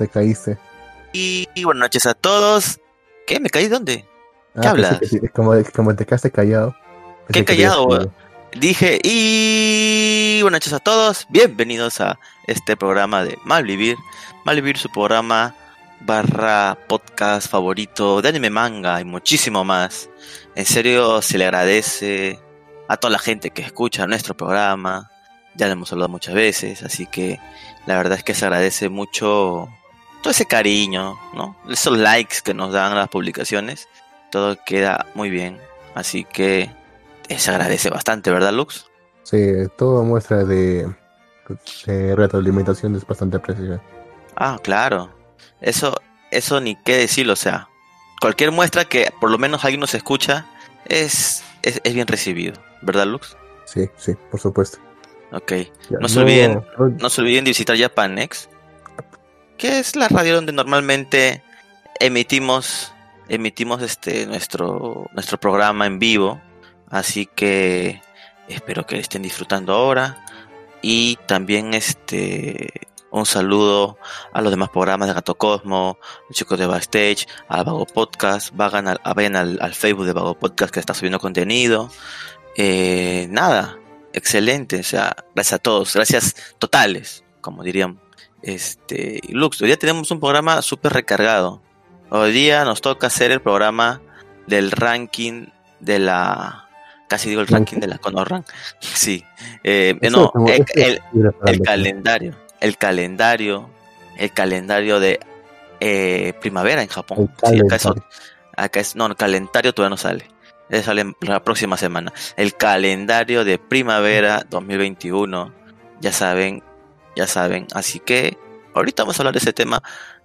te caíste. Y, y buenas noches a todos. ¿Qué? ¿Me caí dónde? ¿Qué Ah, hablas? sí, como, como te quedaste callado. ¿Qué querías callado? Dije, y buenas noches a todos. Bienvenidos a este programa de Malvivir. Malvivir, su programa barra podcast favorito de anime manga y muchísimo más. En serio, se le agradece a toda la gente que escucha nuestro programa. Ya lo hemos hablado muchas veces, así que la verdad es que se agradece mucho todo ese cariño, ¿no? Esos likes que nos dan las publicaciones. Todo queda muy bien. Así que eh, se agradece bastante, ¿verdad, Lux? Sí, toda muestra de, de retroalimentación es bastante precisa. Ah, claro. Eso, eso ni qué decirlo, o sea, cualquier muestra que por lo menos alguien nos escucha es, es, es bien recibido, ¿verdad, Lux? Sí, sí, por supuesto. Ok. Ya, No se olviden. no- No se olviden de visitar Japanex, que es la radio donde normalmente emitimos, emitimos este nuestro, nuestro programa en vivo. Así que espero que estén disfrutando ahora. Y también este un saludo a los demás programas de Gato Cosmo, los chicos de Backstage, a Vago Podcast, vayan al, a- al Facebook de Vago Podcast que está subiendo contenido. Eh, nada, excelente, o sea, gracias a todos, gracias totales, como dirían. Este, Lux, hoy día tenemos un programa súper recargado. Hoy día nos toca hacer el programa del ranking de la. Casi digo el ranking de la Conorran. Sí. Eh, Eso no, como- el, eso calendario. El calendario. El calendario de eh, primavera en Japón. Sí, acá es, acá es. No, el calendario todavía no sale. Ese sale la próxima semana. El calendario de primavera 2021. Ya saben, ya saben. Así que ahorita vamos a hablar de ese tema.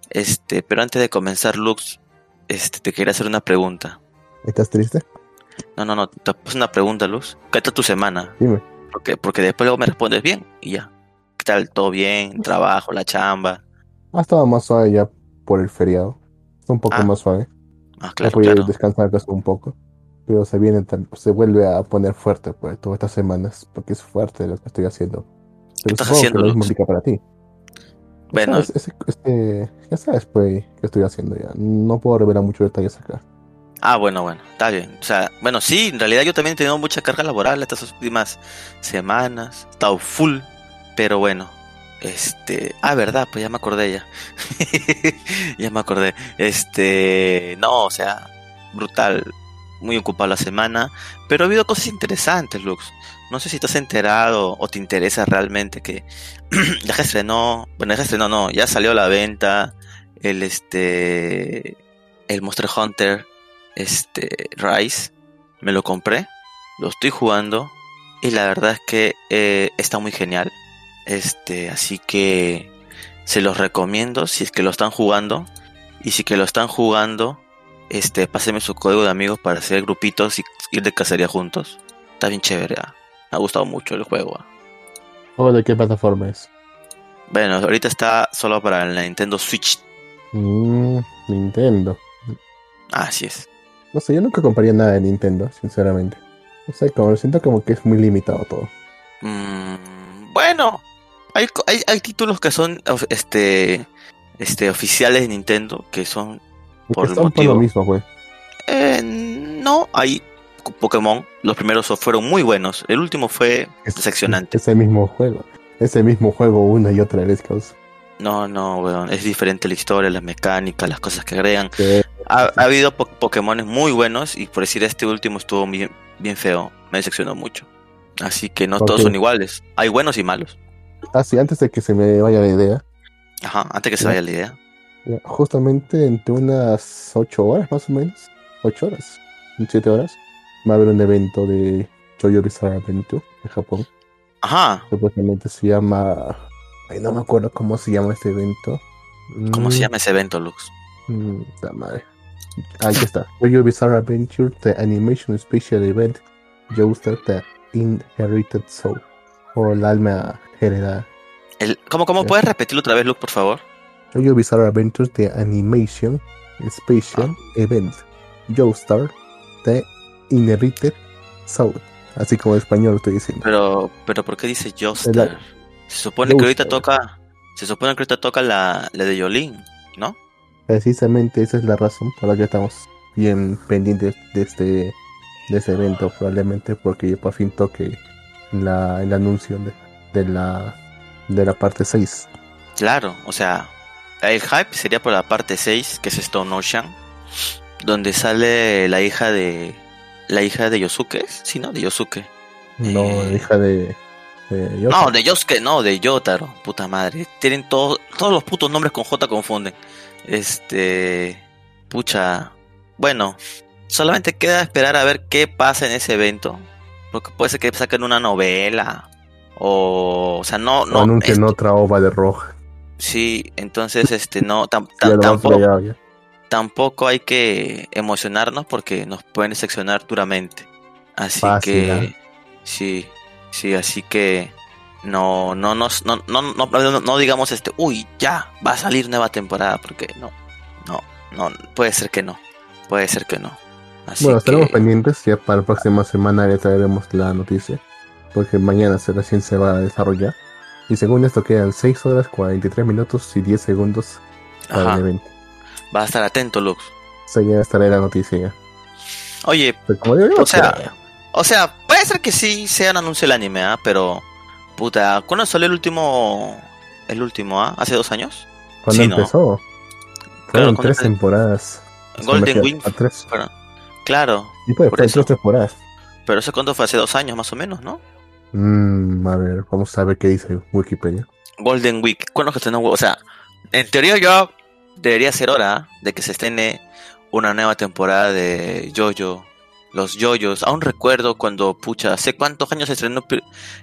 Este, pero antes de comenzar, Lux, este, te quería hacer una pregunta. ¿Estás triste? No, no, no, te puse una pregunta, Luz. ¿Qué tal tu semana? Dime. Porque, porque después luego me respondes bien y ya. ¿Qué tal? ¿Todo bien? ¿Trabajo? ¿La chamba? Ha estado más suave ya por el feriado. Está un poco Ah, más suave. Ah, claro, claro. descansar un poco. Pero se viene, se vuelve a poner fuerte pues todas estas semanas. Porque es fuerte lo que estoy haciendo. Estás haciendo, lo mismo aplica para ti. Bueno. ese- este, ya sabes, pues, qué estoy haciendo ya. No puedo revelar muchos detalles acá. Ah, bueno, bueno, está bien. O sea, bueno, sí, en realidad yo también he tenido mucha carga laboral estas últimas semanas. He estado full, pero bueno. Este, ah, verdad, pues ya me acordé ya. ya me acordé. Este, no, o sea, brutal. Muy ocupado la semana, pero ha habido cosas interesantes, Lux. No sé si estás enterado o te interesa realmente que ya que estrenó, bueno, ya estrenó, no, ya salió a la venta el este el Monster Hunter este Rise. Me lo compré, lo estoy jugando y la verdad es que eh, está muy genial. Este, así que se los recomiendo si es que lo están jugando y si que lo están jugando, este, pásenme su código de amigos para hacer grupitos y ir de cacería juntos. Está bien chévere. ah. Me ha gustado mucho el juego. ¿O de qué plataforma es? Bueno, ahorita está solo para la Nintendo Switch. Mm, Nintendo. Así es. No sé, yo nunca compraría nada de Nintendo, sinceramente. No sé, como siento como que es muy limitado todo. Mm, bueno, hay, hay, hay títulos que son este, este, oficiales de Nintendo que son. Por el son por lo motivo- mismo, pues. eh, no, hay Pokémon. Los primeros fueron muy buenos. El último fue Es- decepcionante. Ese mismo juego. Ese mismo juego una y otra vez, causa. No, no, weón. Es diferente la historia, las mecánicas, las cosas que agregan. Ha, ha habido po Pokémones muy buenos y por decir este último estuvo bien, bien feo. Me decepcionó mucho. Así que no todos son iguales. Hay buenos y malos. Ah, sí, antes de que se me vaya la idea. Ajá, antes que se Ya. vaya la idea. Justamente entre unas 8 horas más o menos. 8 horas. 7 horas. Va a haber un evento de Jojo Bizarre Adventure en Japón. Ajá. Supuestamente se llama. Ay, no me acuerdo cómo se llama este evento. ¿Cómo se Mm, llama ese evento, Lux? mm, la madre. Aquí está. Jojo Bizarre Adventure, The Animation Special Event. Joestar The Inherited Soul. O el alma heredada. El, ¿Cómo, cómo puedes repetirlo otra vez, Lux, por favor? Jojo Bizarre Adventure The Animation Special Event. Joestar The Inherited Soul. Así como en español estoy diciendo. Pero, pero ¿por qué dice Joestar? Se supone que ahorita toca Se supone que ahorita toca la, la de Yolín, ¿no? Precisamente esa es la razón por la que estamos bien pendientes de este, de este evento, probablemente porque ya por fin toque la, el anuncio de, de la, de la parte 6. Claro, o sea, el hype sería por la parte 6, que es Stone Ocean, donde sale la hija de la hija de Yosuke, sí, ¿no? De Yosuke. No, Eh, hija de, de. No, de Yosuke, no, de Yotaro, puta madre. Tienen todos todos los putos nombres con J confunden. Este, pucha, bueno, solamente queda esperar a ver qué pasa en ese evento. Porque puede ser que saquen una novela o, o sea, no, O no, anuncien es- otra ova de roja. sí, entonces, este, no, tam- tampoco, fregado. Tampoco hay que emocionarnos porque nos pueden decepcionar duramente. Así Fácil, que ¿ah? sí, sí, así que no, no nos, no, no, no, no, no digamos este, uy, ya va a salir nueva temporada, porque no, no, no, puede ser que no, puede ser que no. Así Bueno, estaremos que, pendientes. Ya para la próxima semana ya traeremos la noticia. Porque mañana se, recién se va a desarrollar. Y según esto quedan 6 horas, 43 minutos y 10 segundos para ajá, el evento. Va a estar atento, Lux. Ya estará la noticia. Oye, Pero como digo, O sea. O sea, puede ser que sí sea un anuncio el anime, ¿ah? Pero, puta, ¿cuándo salió el último, el último, ah? ¿Hace dos años? sí, ¿no? empezó, fueron tres temporadas. Golden Wing. tres. Claro, Y pues, por eso. tres temporadas. pero eso cuánto fue hace dos años más o menos, ¿no? Mm, a ver, vamos a ver qué dice Wikipedia. Golden Week. ¿Cuándo que estrenó? O sea, en teoría yo debería ser hora de que se estrene una nueva temporada de Jojo. Los Jojos. Aún recuerdo cuando, pucha, ¿hace cuántos años se estrenó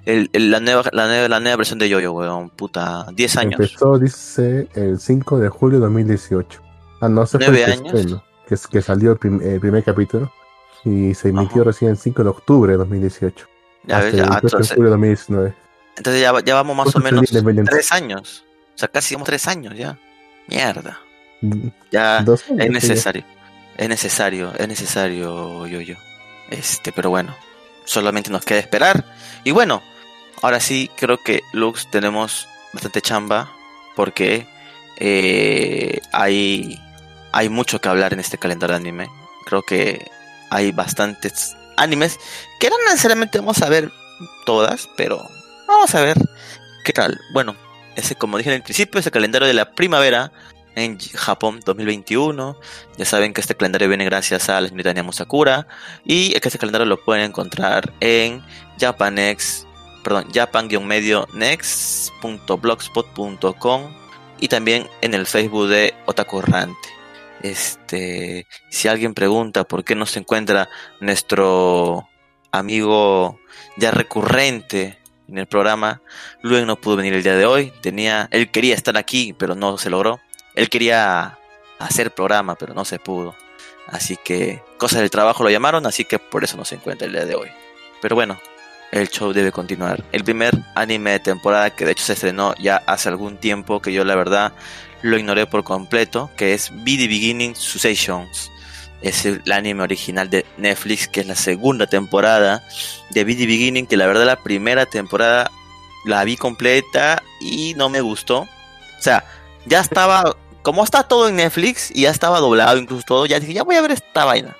el- el- la, nueva, la, nueva, la nueva versión de Jojo, weón? Puta, 10 años. Empezó, dice, el 5 de julio de 2018. Ah, no, se fue ¿Nueve el años? estreno, que, que salió el, prim- el primer capítulo y se emitió Ajá. recién el 5 de octubre de 2018. Ya ves, el ya, 28 de entonces, julio de 2019. entonces ya, ya vamos más o menos de la Independencia. tres años. O sea, casi vamos tres años ya. Mierda. Ya es necesario. Es necesario, es necesario, yo, yo. Este, pero bueno, solamente nos queda esperar. Y bueno, ahora sí creo que Lux tenemos bastante chamba porque eh, hay, hay mucho que hablar en este calendario de anime. Creo que hay bastantes animes que no necesariamente vamos a ver todas, pero vamos a ver qué tal. Bueno, ese como dije en el principio es el calendario de la primavera en Japón 2021. Ya saben que este calendario viene gracias a la señorita Musakura y que este calendario lo pueden encontrar en Japanex, perdón, japan-medio next.blogspot.com y también en el Facebook de Otaku Errante. Este, si alguien pregunta por qué no se encuentra nuestro amigo ya recurrente en el programa, Luen no pudo venir el día de hoy. Tenía, él quería estar aquí, pero no se logró. Él quería hacer programa, pero no se pudo. Así que cosas del trabajo lo llamaron, así que por eso no se encuentra el día de hoy. Pero bueno, el show debe continuar. El primer anime de temporada que de hecho se estrenó ya hace algún tiempo, que yo la verdad lo ignoré por completo, que es Be the Beginning Successions. Es el anime original de Netflix, que es la segunda temporada de the Beginning, que la verdad la primera temporada la vi completa y no me gustó. O sea, ya estaba, como está todo en Netflix y ya estaba doblado incluso todo, ya dije, ya voy a ver esta vaina.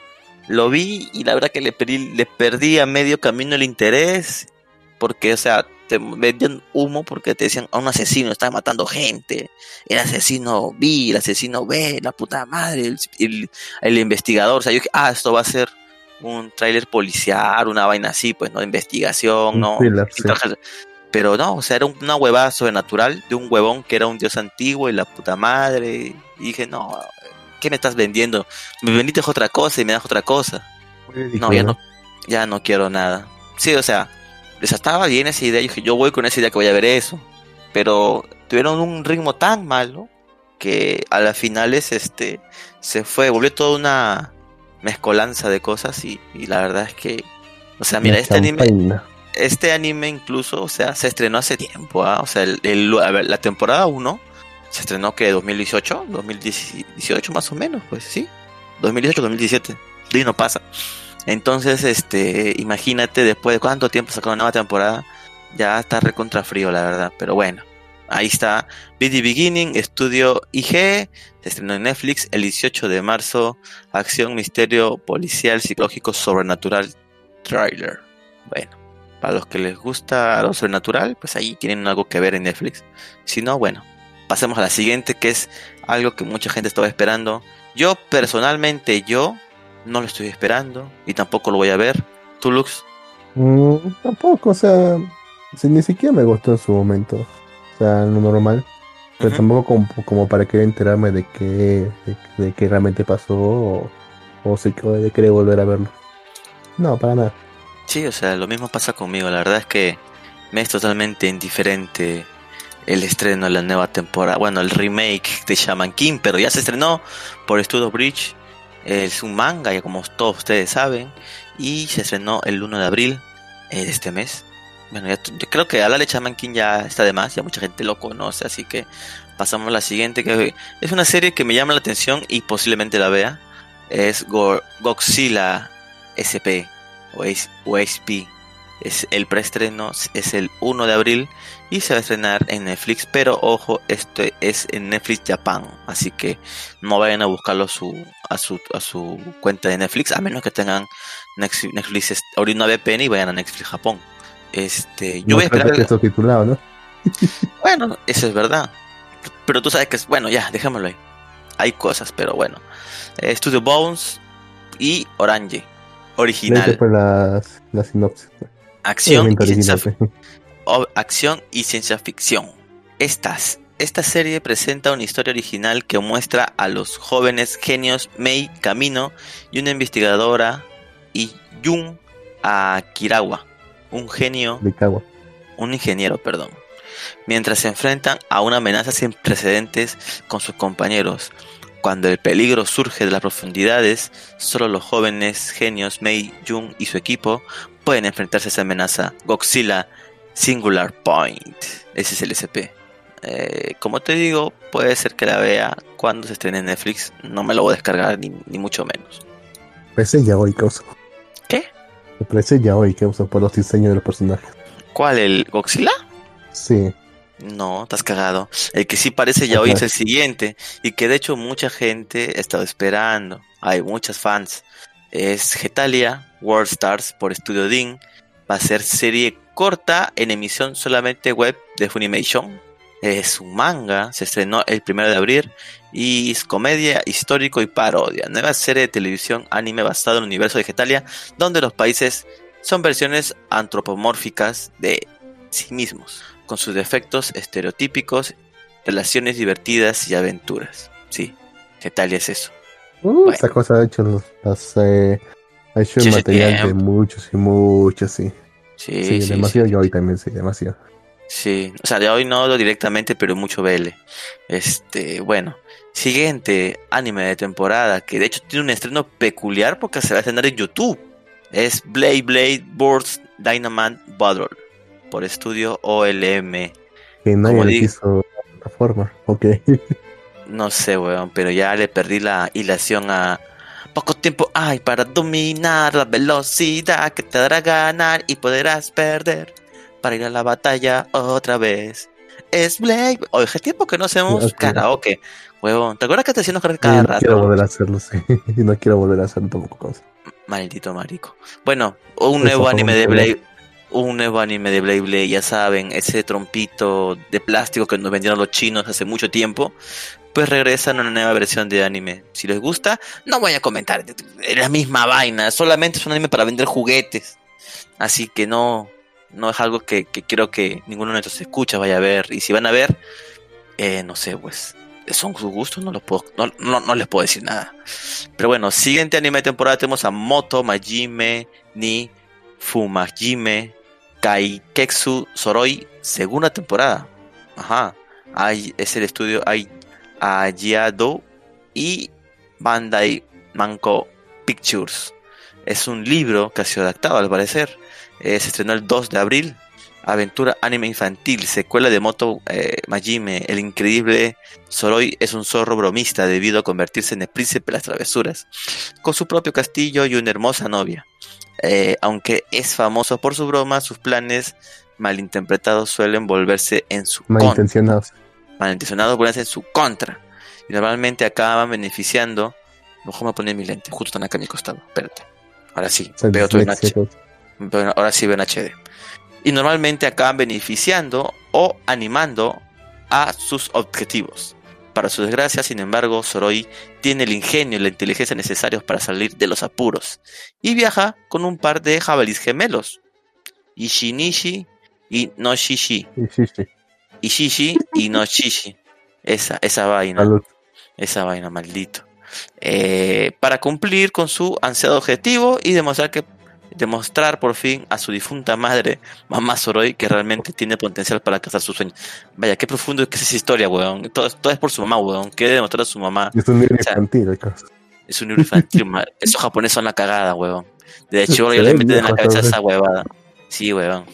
Lo vi y la verdad que le perdí, le perdí a medio camino el interés, porque, o sea, te vendían humo porque te decían, a un asesino está matando gente, el asesino B, el asesino B, la puta madre, el, el, el investigador, o sea, yo dije, ah, esto va a ser un tráiler policial, una vaina así, pues, ¿no? De investigación, ¿no? thriller, sí. Pero no, o sea, era una huevada sobrenatural de un huevón que era un dios antiguo y la puta madre. Y dije, no, ¿qué me estás vendiendo? Me vendiste otra cosa y me das otra cosa. No, ya no, ya no quiero nada. Sí, o sea, les estaba bien esa idea. Yo dije, yo voy con esa idea que voy a ver eso. Pero tuvieron un ritmo tan malo que a las finales este, se fue, volvió toda una mezcolanza de cosas y, y la verdad es que, o sea, mira, este anime, este anime incluso, o sea, se estrenó hace tiempo, ¿ah? o sea, el, el- a ver, la temporada 1 se estrenó que 2018, 2018 más o menos, pues sí, 2018, 2017, de ahí no pasa. Entonces, este, imagínate después de cuánto tiempo sacó una nueva temporada, ya está recontra frío, la verdad, pero bueno, ahí está. BD Beginning, estudio IG, se estrenó en Netflix el 18 de marzo. Acción, misterio, policial, psicológico, sobrenatural, trailer. Bueno, para los que les gusta lo sobrenatural, pues ahí tienen algo que ver en Netflix. Si no, bueno, pasemos a la siguiente, que es algo que mucha gente estaba esperando. Yo personalmente, yo no lo estoy esperando y tampoco lo voy a ver. ¿Tú, Lux? Mm, tampoco, o sea, ni siquiera me gustó en su momento. O sea, lo normal. Pero tampoco como, como, para querer enterarme de qué, de, qué realmente pasó o, o si de querer volver a verlo. No, para nada. Sí, o sea, lo mismo pasa conmigo. La verdad es que me es totalmente indiferente el estreno de la nueva temporada. Bueno, el remake de Shaman King, pero ya se estrenó por Studio Bridge. Es un manga, ya como todos ustedes saben. Y se estrenó el 1 de abril eh, de este mes. Bueno, yo creo que hablar de Shaman King ya está de más. Ya mucha gente lo conoce. Así que pasamos a la siguiente. Que es una serie que me llama la atención y posiblemente la vea. Es Godzilla SP o SP es el preestreno es el 1 de abril y se va a estrenar en Netflix, pero ojo, esto es en Netflix Japan, así que no vayan a buscarlo su, a su, a su cuenta de Netflix, a menos que tengan Netflix, Netflix una VPN y vayan a Netflix Japón. Este, yo voy a esperar. Que titulado, ¿no? bueno, eso es verdad. Pero tú sabes que es, bueno, ya, dejémoslo ahí. Hay cosas, pero bueno. Eh, Studio Bones y Orange. Original. las, las sinopsis. Acción y, ciencia, acción y ciencia ficción. Estas, esta serie presenta una historia original que muestra a los jóvenes genios Mei Camino y una investigadora y Jun Akirawa, un genio, un ingeniero, perdón, mientras se enfrentan a una amenaza sin precedentes con sus compañeros. Cuando el peligro surge de las profundidades, solo los jóvenes genios Mei Jun y su equipo pueden enfrentarse a esa amenaza. Godzilla Singular Point. Ese es el SP. Eh, como te digo, puede ser que la vea cuando se estrene en Netflix. No me lo voy a descargar ni, mucho menos. Parece ya hoy uso. ¿Qué? Me parece ya hoy uso por los diseños de los personajes. ¿Cuál? ¿El Godzilla? Sí. No, estás cagado. El que sí parece ya hoy es el siguiente. Y que de hecho mucha gente ha estado esperando. Hay muchas fans. Es Getalia World Stars por Studio Dean. Va a ser serie corta en emisión solamente web de Funimation. Es un manga, se estrenó el primero de abril y es comedia, histórico y parodia. Nueva serie de televisión anime basado en el universo de Getalia, donde los países son versiones antropomórficas de sí mismos, con sus defectos estereotípicos, relaciones divertidas y aventuras. Sí, Getalia es eso. Uh, esa cosa ha hecho las, eh, ha hecho el material de muchos y muchos, sí. Sí, sí, demasiado yo hoy también, sí, demasiado. Sí, o sea, de hoy no directamente, pero mucho BL. Este, bueno, siguiente anime de temporada, que de hecho tiene un estreno peculiar porque se va a estrenar en YouTube. Es Blade Blade Burst Dynamite Battle por estudio OLM. Que nadie le quiso la forma, ok. no sé, weón, pero ya le perdí la hilación a, poco tiempo hay para dominar la velocidad que te dará ganar y podrás perder para ir a la batalla otra vez. Es Blake. Oye, hace tiempo que no hacemos karaoke, huevón. ¿Te acuerdas que te hacíamos karaoke cada rato? No quiero volver a hacerlo, sí. Y no quiero volver a hacerlo tampoco. Maldito marico. Bueno, un nuevo anime de Blade. Un nuevo anime de Blade Blade, ya saben, ese trompito de plástico que nos vendieron los chinos hace mucho tiempo pues regresan a una nueva versión de anime. Si les gusta, no voy a comentar, es la misma vaina, solamente es un anime para vender juguetes. Así que no, no es algo que, que quiero que ninguno de nuestros escucha vaya a ver. Y si van a ver, eh, no sé, pues son sus gustos, no, los puedo, no, no, les puedo decir nada. Pero bueno, siguiente anime de temporada tenemos a Moto Majime ni Fumajime Kaiketsu Soroi, segunda temporada. Ajá. Hay, es el estudio, hay Ayado y Bandai Manco Pictures. Es un libro que ha sido adaptado al parecer. Se estrenó el 2 de abril. Aventura anime infantil, secuela de Moto eh, Majime. El increíble Soroi es un zorro bromista debido a convertirse en el príncipe de las travesuras, con su propio castillo y una hermosa novia. Eh, aunque es famoso por su broma, sus planes malinterpretados suelen volverse en su malintencionados. contra. Malintencionados volverse en su contra. Y normalmente acaban beneficiando. Mejor me poner mi lente, justo están acá a mi costado. Espérate. Ahora sí, veo todo en Ahora sí veo en HD. Y normalmente acaban beneficiando o animando a sus objetivos. Para su desgracia, sin embargo, Soroi tiene el ingenio y la inteligencia necesarios para salir de los apuros y viaja con un par de jabalíes gemelos, Ishinishi y Noshishi. Ishishi. Ishishi y Noshishi. Esa, esa vaina. Salud. Esa vaina, maldito. Eh, para cumplir con su ansiado objetivo y demostrar que demostrar por fin a su difunta madre, mamá Soroi, que realmente tiene potencial para cazar sus sueños. Vaya, qué profundo es que es esa historia, weón. Todo, todo es por su mamá, weón. Quiere demostrar a su mamá. Es un libro O sea, infantil, acaso. Es un libro infantil, Esos japoneses son la cagada, weón. De hecho, yo le meten en la cabeza esa huevada. Sí, weón.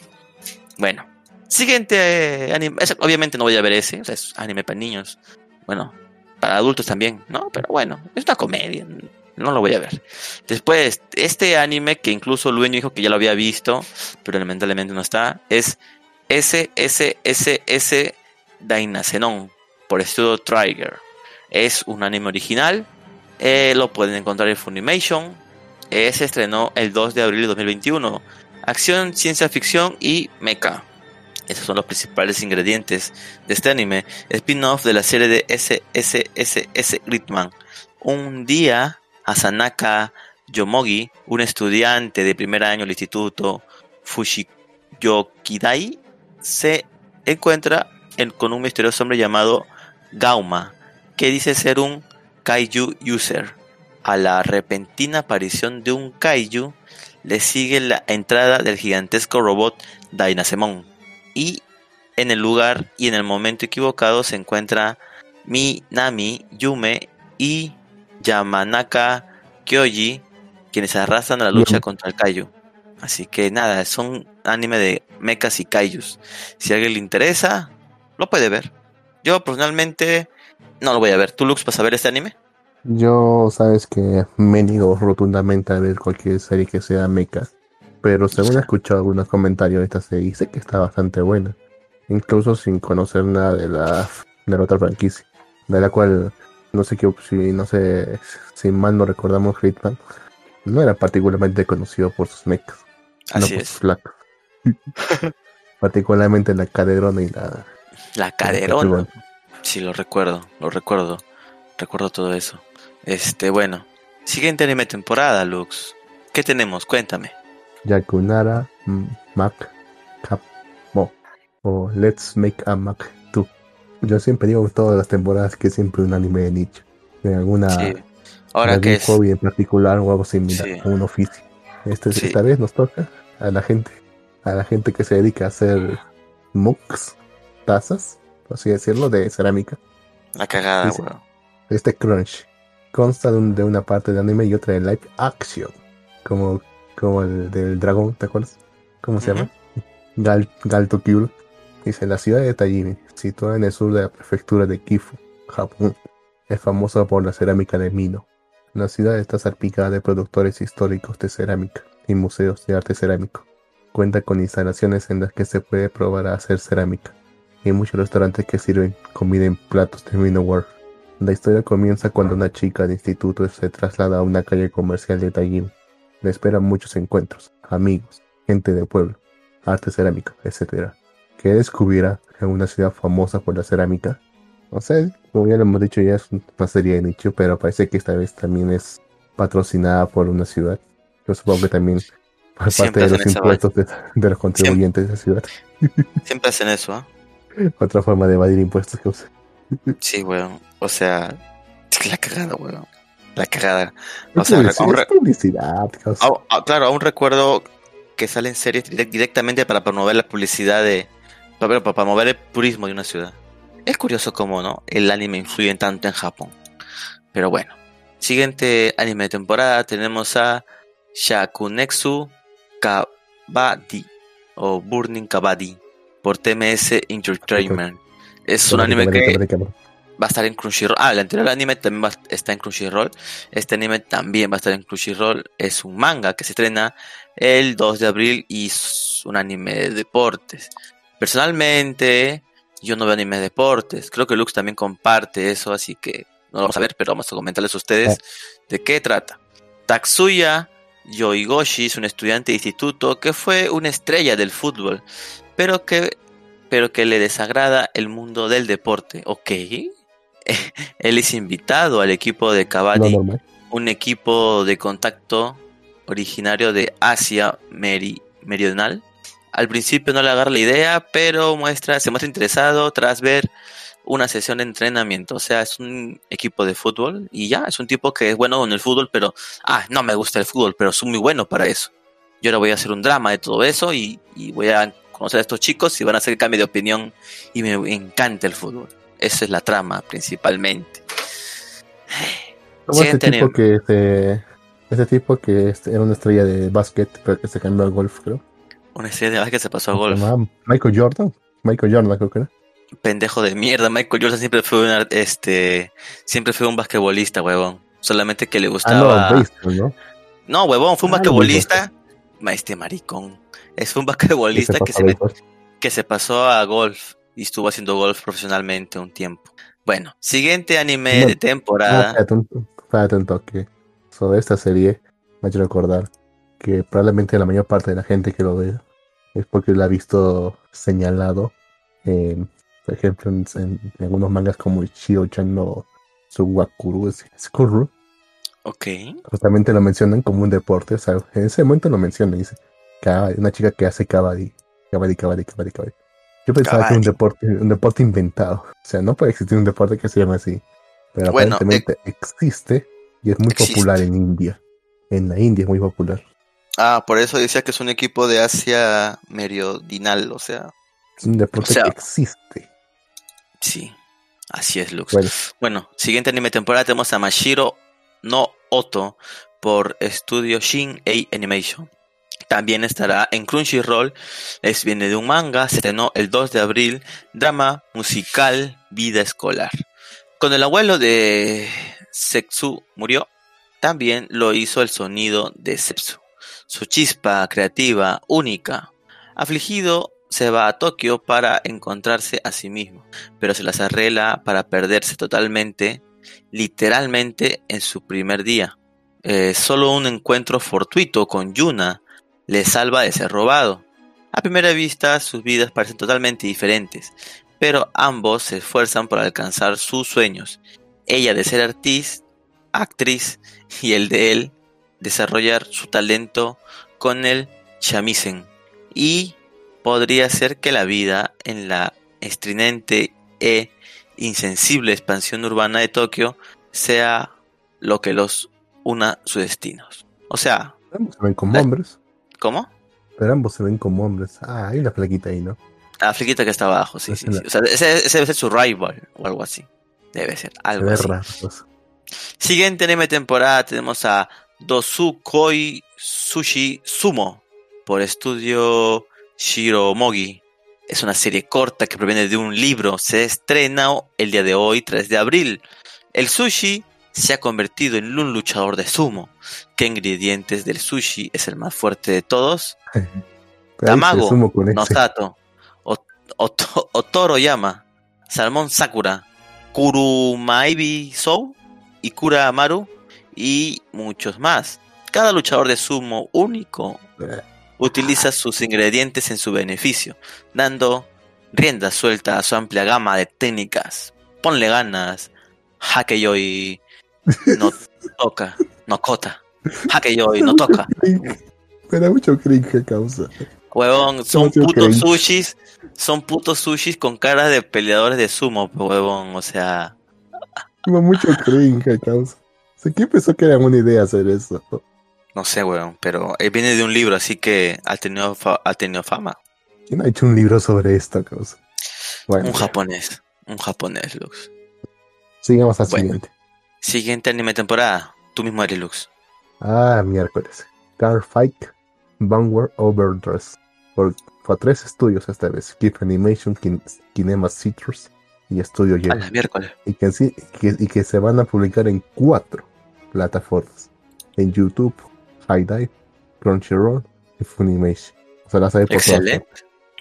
Bueno. Siguiente eh, anime. obviamente no voy a ver ese. O sea, es anime para niños. Bueno, para adultos también, ¿no? Pero bueno, es una comedia. No lo voy a ver. Después, este anime que incluso Lueño dijo que ya lo había visto, pero lamentablemente no está, es SSSS Dainasenon por estudio Trigger. Es un anime original. eh, lo pueden encontrar en Funimation. Eh, se estrenó el 2 de abril de 2021. Acción, ciencia ficción y mecha. Esos son los principales ingredientes de este anime. Spin-off de la serie de SSSS Gridman. Un día, Asanaka Yomogi, un estudiante de primer año del instituto Fushiyokidai, se encuentra en- con un misterioso hombre llamado Gauma, que dice ser un Kaiju User. A la repentina aparición de un Kaiju, le sigue la entrada del gigantesco robot Dainasemon. Y en el lugar y en el momento equivocado se encuentra Minami, Yume y Yamanaka Kyoji, quienes se arrastran a la lucha Bien. contra el Kaiju. Así que nada, son anime de mechas y kaijus. Si a alguien le interesa, lo puede ver. Yo personalmente no lo voy a ver. ¿Tú, Lux, vas a ver este anime? Yo, sabes que me niego rotundamente a ver cualquier serie que sea mecha. Pero según he escuchado algunos comentarios de esta serie, sé que está bastante buena. Incluso sin conocer nada de la, de la otra franquicia. De la cual, no sé qué, si, no sé, si mal no recordamos, Hitman no era particularmente conocido por sus mechas. no Así por es. sus flacos. Particularmente la caderona y la... La caderona. Sí, lo recuerdo, lo recuerdo. Recuerdo todo eso. Este, bueno. Siguiente anime temporada, Lux. ¿Qué tenemos? Cuéntame. Yakunara mm, Mac Cap Mo o Let's Make a Mac 2. Yo siempre digo todas las temporadas que es siempre un anime de nicho, de alguna Sí. de Ahora algún que es. hobby en particular o algo similar, Sí. un oficio. Este, Sí. Esta vez nos toca a la gente, a la gente que se dedica a hacer mugs, tazas, por así decirlo, de cerámica. La cagada, weón. Este crunch consta de, un- de una parte de anime y otra de live action, como, como el del dragón, ¿te acuerdas? ¿Cómo se llama? Gal, Galtokyo. Dice, la ciudad de Tajimi, situada en el sur de la prefectura de Kifu, Japón, es famosa por la cerámica de Mino. La ciudad está salpicada de productores históricos de cerámica y museos de arte cerámico. Cuenta con instalaciones en las que se puede probar a hacer cerámica. Y muchos restaurantes que sirven comida en platos de Mino World. La historia comienza cuando una chica de instituto se traslada a una calle comercial de Tajimi. Le esperan muchos encuentros, amigos, gente del pueblo, arte cerámico, etc. ¿Qué descubrirá en una ciudad famosa por la cerámica? No sé, como ya lo hemos dicho, ya es una serie de nicho, pero parece que esta vez también es patrocinada por una ciudad. Yo supongo que también por Siempre parte de los esa impuestos de, de los contribuyentes de esa ciudad. Siempre hacen eso, ¿ah? Otra forma de evadir impuestos que usa. Sí, weón. O sea, es que la cagada, weón. La cagada. O Es sea, publicidad, aún publicidad. claro, aún recuerdo que salen series direct- directamente para promover la publicidad de. Para, para promover el turismo de una ciudad. Es curioso cómo, ¿no? El anime influye tanto en Japón. Pero bueno. Siguiente anime de temporada tenemos a Shakunexu Kabaddi o Burning Kabaddi por TMS Entertainment. Es un anime que va a estar en Crunchyroll. Ah, el anterior anime también va, está en Crunchyroll. Este anime también va a estar en Crunchyroll. Es un manga que se estrena el 2 de abril y es un anime de deportes. Personalmente, yo no veo anime de deportes. Creo que Lux también comparte eso, así que no lo vamos a ver, pero vamos a comentarles a ustedes de qué trata. Tatsuya Yoigoshi es un estudiante de instituto que fue una estrella del fútbol, pero que, pero que le desagrada el mundo del deporte. Ok. Él es invitado al equipo de Kabaddi, un equipo de contacto originario de Asia Meridional. Al principio no le agarra la idea, pero muestra, se muestra interesado tras ver una sesión de entrenamiento. O sea, es un equipo de fútbol y ya, es un tipo que es bueno en el fútbol, pero, ah, no me gusta el fútbol, pero soy muy bueno para eso. Yo ahora voy a hacer un drama de todo eso y, voy a conocer a estos chicos y van a hacer cambio de opinión y me encanta el fútbol. Esa es la trama principalmente. Como este tipo que se, tipo que era una estrella de básquet, pero que se cambió al golf, creo. Una estrella de básquet se pasó al golf. Michael Jordan. Michael Jordan, creo que era pendejo de mierda. Michael Jordan siempre fue un, este, siempre fue un basquetbolista, huevón. Solamente que le gustaba. Ah, no, ¿no? huevón, fue un ah, basquetbolista. Este maricón. Es un basquetbolista que se, que se pasó a golf y estuvo haciendo golf profesionalmente un tiempo. Bueno, siguiente anime de temporada. Espérate un toque. Sobre esta serie, me ha hecho recordar que probablemente la mayor parte de la gente que lo ve es porque lo ha visto señalado en por ejemplo, en, algunos mangas como Shio-chan no Suwakuru Skuru. Ok. Justamente lo mencionan como un deporte. O sea, en ese momento lo mencionan. Dice, una chica que hace kabaddi. Kabaddi, kabaddi, kabaddi, kabaddi. Yo pensaba que era un deporte, un deporte inventado. O sea, no puede existir un deporte que se llame así. Pero aparentemente eh, existe y es muy popular en India. En la India es muy popular. Ah, por eso decía que es un equipo de Asia meridional, o sea. Es un deporte que existe. Sí, así es, Lux. Bueno. siguiente anime temporada tenemos a Mashiro no Oto por Studio Shin A Animation. También estará en Crunchyroll. Es viene de un manga. Se estrenó el 2 de abril. Drama musical Vida Escolar. Con el abuelo de Setsu murió, también lo hizo el sonido de Sepsu. Su chispa creativa única. Afligido se va a Tokio para encontrarse a sí mismo, pero se las arregla para perderse totalmente, literalmente en su primer día. Eh, solo un encuentro fortuito con Yuna le salva de ser robado. A primera vista sus vidas parecen totalmente diferentes, pero ambos se esfuerzan por alcanzar sus sueños. Ella de ser artista, actriz y el de él desarrollar su talento con el shamisen y podría ser que la vida en la estridente e insensible expansión urbana de Tokio sea lo que los una sus destinos. O sea... Ambos se ven como hombres. ¿Cómo? Pero ambos se ven como hombres. Ah, hay una flaquita ahí, ¿no? La flaquita que está abajo, sí, sí, O sea, ese, debe ser su rival o algo así. Debe ser algo así. Pues. Siguiente anime temporada tenemos a Dosukoi Sushi Sumo por estudio Shiromogi. Es una serie corta que proviene de un libro. Se estrena el día de hoy, 3 de abril. El sushi se ha convertido en un luchador de sumo. ¿Qué ingredientes del sushi es el más fuerte de todos? Tamago, Nosato, Otoro Yama, Salmón Sakura, Kurumaibi Sou y Kura Amaru y muchos más. Cada luchador de sumo único utiliza sus ingredientes en su beneficio, dando rienda suelta a su amplia gama de técnicas. Ponle ganas, y no toca, no cota. y no toca. Me da mucho cringe causa. Huevón, son putos sushis, son putos sushis con cara de peleadores de sumo, huevón, o sea. Da mucho cringe causa. ¿Quién pensó que era una idea hacer eso? No sé, weón, pero él viene de un libro, así que ha tenido, ha tenido fama. ¿Quién ha hecho un libro sobre esta cosa? un japonés, un japonés, Lux. Sigamos al siguiente. Siguiente anime temporada, tú mismo eres Lux. Ah, miércoles. Car Fight Vanguard Overdress. Por, por tres estudios esta vez. Keep Animation, Kinema Citrus y Estudio y que, sí- que- y que se van a publicar en cuatro plataformas. En YouTube, High Dive, Crunchyroll y Funimation. O sea, las hay por Excelente.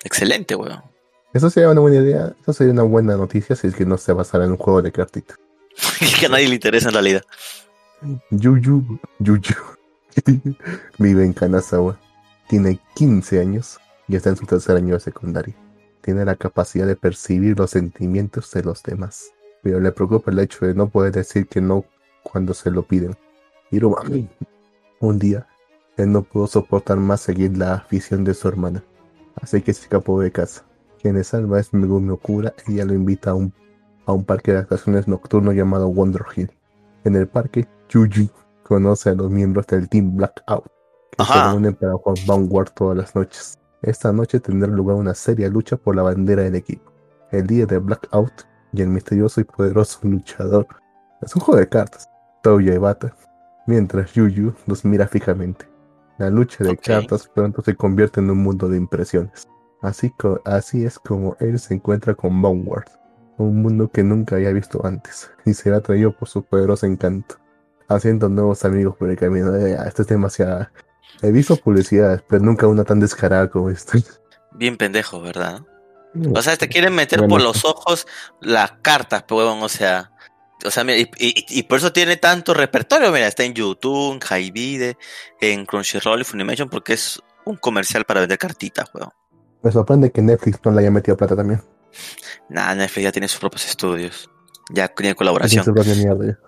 Excelente, weón. Eso sería una buena idea. Eso sería una buena noticia si es que no se basara en un juego de cartitas. que a nadie le interesa en realidad. Yuyu, Yuyu, vive en Kanazawa. Tiene 15 años y está en su tercer año de secundaria. Tiene la capacidad de percibir los sentimientos de los demás, pero le preocupa el hecho de no poder decir que no cuando se lo piden. Hiruma, un día, él no pudo soportar más seguir la afición de su hermana, así que se escapó de casa. Quien le salva es Megumi Okura y ella lo invita a un, a un parque de atracciones nocturno llamado Wonder Hill. En el parque, Yuji conoce a los miembros del Team Blackout, que se reúnen para jugar Vanguard todas las noches. Esta noche tendrá lugar una seria lucha por la bandera del equipo. El día de Blackout y el misterioso y poderoso luchador. Es un juego de cartas. Touya Ibata. Mientras Yuyu los mira fijamente. La lucha de cartas pronto se convierte en un mundo de impresiones. Así, así es como él se encuentra con Vanguard, un mundo que nunca había visto antes, y será atraído por su poderoso encanto, haciendo nuevos amigos por el camino. Eh, esto es demasiado. He visto publicidades, pero nunca una tan descarada como esta. Bien pendejo, ¿verdad? O sea, te quieren meter Bueno. por los ojos las cartas, pues, huevón, o sea. O sea, mira, y, y- y por eso tiene tanto repertorio, mira, está en YouTube, en Hyvide, en Crunchyroll y Funimation, porque es un comercial para vender cartitas, weón. Me sorprende que Netflix no le haya metido plata también. Nada, Netflix ya tiene sus propios estudios. Ya tiene Tiene colaboración. su propia mierda ya.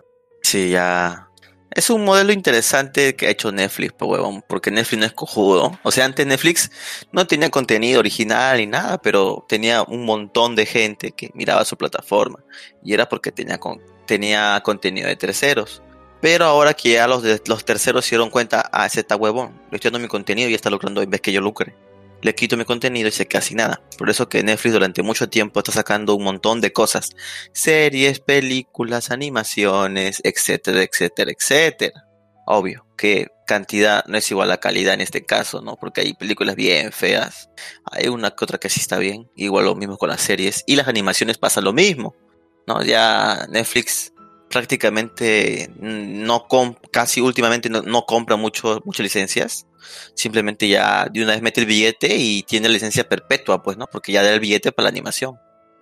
Sí, ya. Es un modelo interesante que ha hecho Netflix, pues, huevón, porque Netflix no es cojudo. O sea, antes Netflix no tenía contenido original ni nada, pero tenía un montón de gente que miraba su plataforma. Y era porque tenía, con- tenía contenido de terceros. Pero ahora que ya los, de, los terceros se dieron cuenta, ah, ese está huevón, le estoy dando mi contenido y está lucrando en vez que yo lucre. Le quito mi contenido y queda sin nada. Por eso que Netflix durante mucho tiempo está sacando un montón de cosas series, películas, animaciones, etcétera, etcétera, etcétera. Obvio que cantidad no es igual a calidad en este caso, ¿no? Porque hay películas bien feas, hay una que otra que sí está bien, igual lo mismo con las series y las animaciones pasa lo mismo, ¿no? Ya Netflix prácticamente no casi últimamente no, no compra mucho muchas licencias, simplemente ya de una vez mete el billete y tiene licencia perpetua, pues, ¿no? Porque ya da el billete para la animación.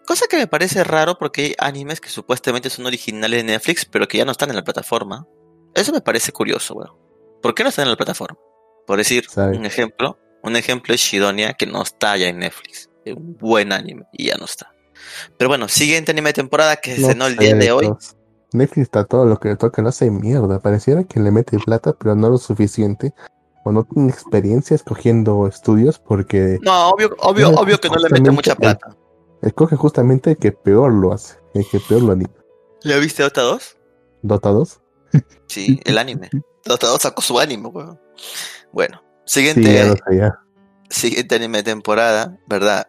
Cosa que me parece raro porque hay animes que supuestamente son originales de Netflix, pero que ya no están en la plataforma. Eso me parece curioso, weón. ¿Por qué no están en la plataforma? Por decir Sabe. un ejemplo, un ejemplo es Shidonia que no está ya en Netflix. Es un buen anime y ya no está. Pero bueno, siguiente anime de temporada que se No estrenó el día de hoy. Netflix está todo lo que le toca, no hace mierda. Pareciera que le mete plata, pero no lo suficiente. O no tiene experiencia escogiendo estudios porque No, obvio, obvio, No, obvio que no le mete mucha el- plata. escoge justamente el que peor lo hace, el que peor lo anima. ¿Le viste Dota 2? Dota 2. Sí, el anime. Dota 2 sacó su anime, weón. Bueno, Sí, siguiente, ya siguiente anime de temporada, ¿verdad?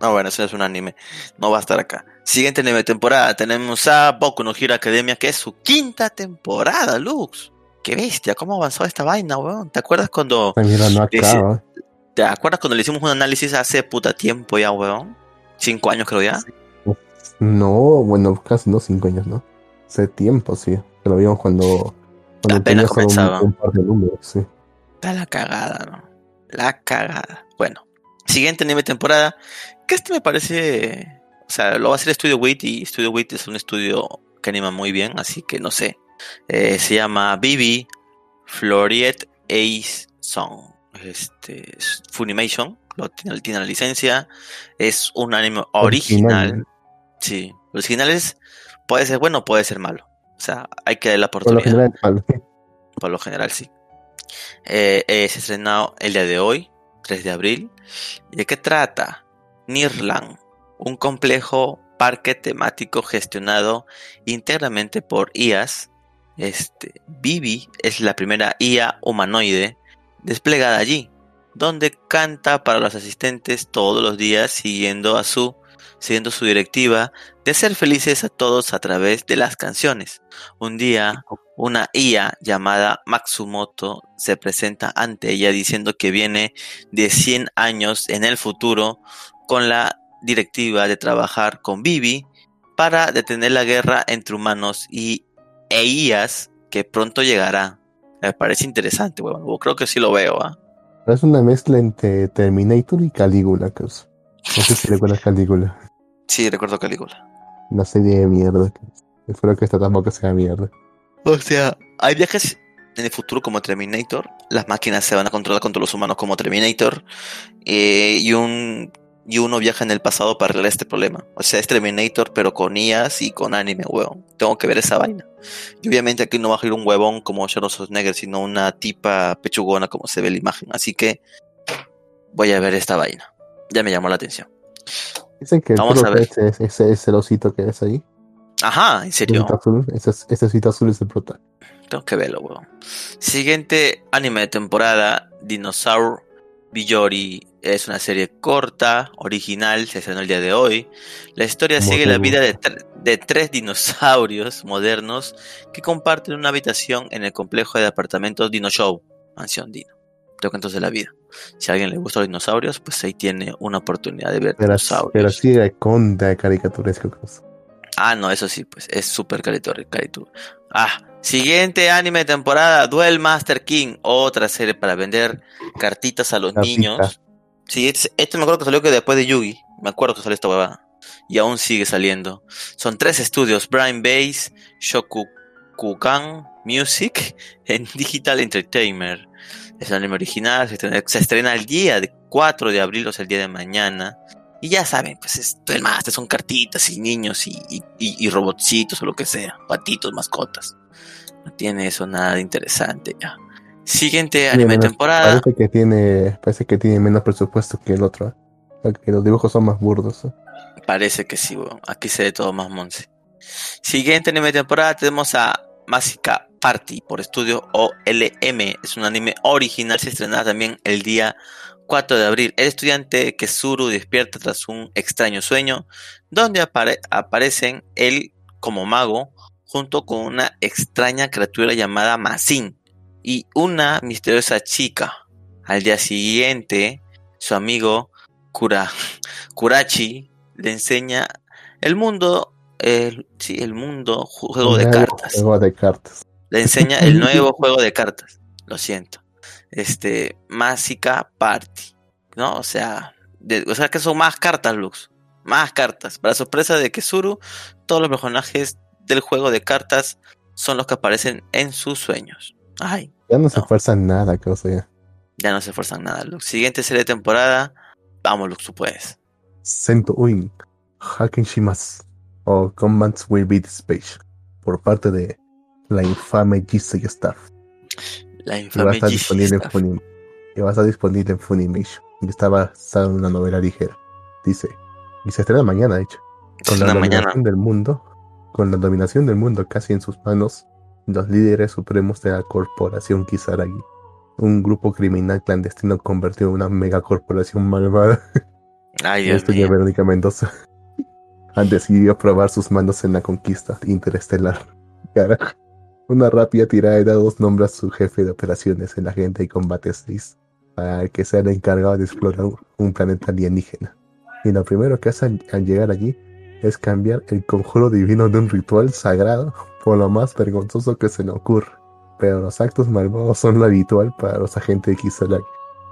No, bueno, eso no es un anime. No va a estar acá. Siguiente anime de temporada. Tenemos a Boku no Hero Academia, que es su quinta temporada, Lux. Qué bestia, cómo avanzó esta vaina, weón. ¿Te acuerdas cuando, mierda no acaba. te acuerdas cuando le hicimos un análisis hace puta tiempo ya, weón? Cinco años creo ya. No, bueno, casi no, cinco años, ¿no? Hace tiempo, sí. Lo vimos cuando, cuando Apenas comenzaba. un, un par de números, sí. Está la cagada, ¿no? La cagada. Bueno, siguiente anime temporada. Que este me parece. O sea, lo va a hacer Studio Wit y Studio Wit es un estudio que anima muy bien, así que no sé. Eh, se llama Bibi Floriet Ace Song. Este, es Funimation, lo tiene, tiene la licencia. Es un anime original. Original. Sí, original es. Puede ser bueno, puede ser malo. O sea, hay que darle la Por lo oportunidad. general, malo. Por lo general, sí. Eh, eh, se estrenado el día de hoy, 3 de abril. ¿Y ¿De qué trata? Nirland, un complejo parque temático gestionado íntegramente por IAs. Este, Bibi es la primera IA humanoide desplegada allí, donde canta para los asistentes todos los días siguiendo a su siguiendo su directiva de ser felices a todos a través de las canciones. Un día, una IA llamada Matsumoto se presenta ante ella diciendo que viene de 100 años en el futuro con la directiva de trabajar con Bibi para detener la guerra entre humanos y EIAS que pronto llegará. Me parece interesante, weón. Creo que sí lo veo, ¿ah? Es una mezcla entre Terminator y Calígula, No sé si recuerdas Calígula. Sí, recuerdo Calígula. Una serie de mierda. Espero que esta tampoco sea mierda. O sea, hay viajes en el futuro como Terminator. Las máquinas se van a controlar contra los humanos como Terminator. Eh, y un y uno viaja en el pasado para arreglar este problema. O sea, es Terminator, pero con IAS y con anime, huevón. Tengo que ver esa vaina. Y obviamente aquí no va a ir un huevón como Shadow Schwarzenegger, sino una tipa pechugona como se ve la imagen. Así que voy a ver esta vaina. Ya me llamó la atención. Dicen que Vamos a ver. Ese, es el osito que es ahí. Ajá, ¿en serio? ese, ese osito azul es el prota. Tengo que verlo, huevón. Siguiente anime de temporada, Dinosaur Billori es una serie corta, original, se estrenó el día de hoy. La historia sigue la vida de, tres dinosaurios modernos que comparten una habitación en el complejo de apartamentos Dino Show, Mansión Dino. Tengo de la vida. Si a alguien le gustan los dinosaurios, pues ahí tiene una oportunidad de ver dinosaurios. Pero sí hay conda caricaturesco. Ah, no, eso sí, pues es súper caricaturesco. Ah, Siguiente anime de temporada, Duel Master King, otra serie para vender cartitas a los niños. Sí, este, este, me acuerdo que salió que después de Yugi, me acuerdo que salió esta huevada. Y aún sigue saliendo. Son tres estudios, Brian Base, Shokukan Music en Digital Entertainer. Es un anime original, se estrena, el día de 4 de abril, o sea, el día de mañana. Y ya saben, pues es Duel Master, son cartitas y niños y, y, y robotcitos o lo que sea, patitos, mascotas tiene eso nada de interesante ya. Siguiente anime temporada. Parece que tiene, parece que tiene menos presupuesto que el otro. ¿eh? Que los dibujos son más burdos. ¿eh? Parece que sí, aquí se ve todo más monce. Siguiente anime temporada tenemos a Másica Party por estudio OLM. Es un anime original, se estrenará también el día 4 de abril. El estudiante Kesuru despierta tras un extraño sueño, donde aparecen él como mago, junto con una extraña criatura llamada Masin y una misteriosa chica. Al día siguiente, su amigo Kura, Kurachi le enseña el mundo, el, sí, el mundo juego de cartas. Juego de cartas. Le enseña el nuevo juego de cartas. Lo siento. Este, Másica Party. ¿No? O sea, o sea que son más cartas, Lux. Más cartas. Para sorpresa de Kesuru, todos los personajes del juego de cartas son los que aparecen en sus sueños. Ay. Ya no, se esfuerzan nada, cosa ya. Ya no se esfuerzan nada. Lux. Siguiente serie de temporada. Vamos, Lux, tú puedes. Sento Uin, Haken Shimas o Combats Will Be Dispatched por parte de la infame Jisoo Staff. La infame y va a disponible en y va a estar disponible en Funimation. Y está basada en una novela ligera. Dice, y se estrena mañana, de hecho. Con la mañana. del mundo, con la dominación del mundo casi en sus manos, los líderes supremos de la corporación Kisaragi, un grupo criminal clandestino convertido en una megacorporación malvada. Ay, Dios Esto ya Verónica Mendoza. Han decidido probar sus manos en la conquista interestelar. Carajo. Una rápida tirada de dados nombra a su jefe de operaciones en la agente y combate 6 para que sea el encargado de explorar un planeta alienígena. Y lo primero que hace al llegar allí es cambiar el conjuro divino de un ritual sagrado por lo más vergonzoso que se le ocurre. Pero los actos malvados son lo habitual para los agentes de Kisaragi.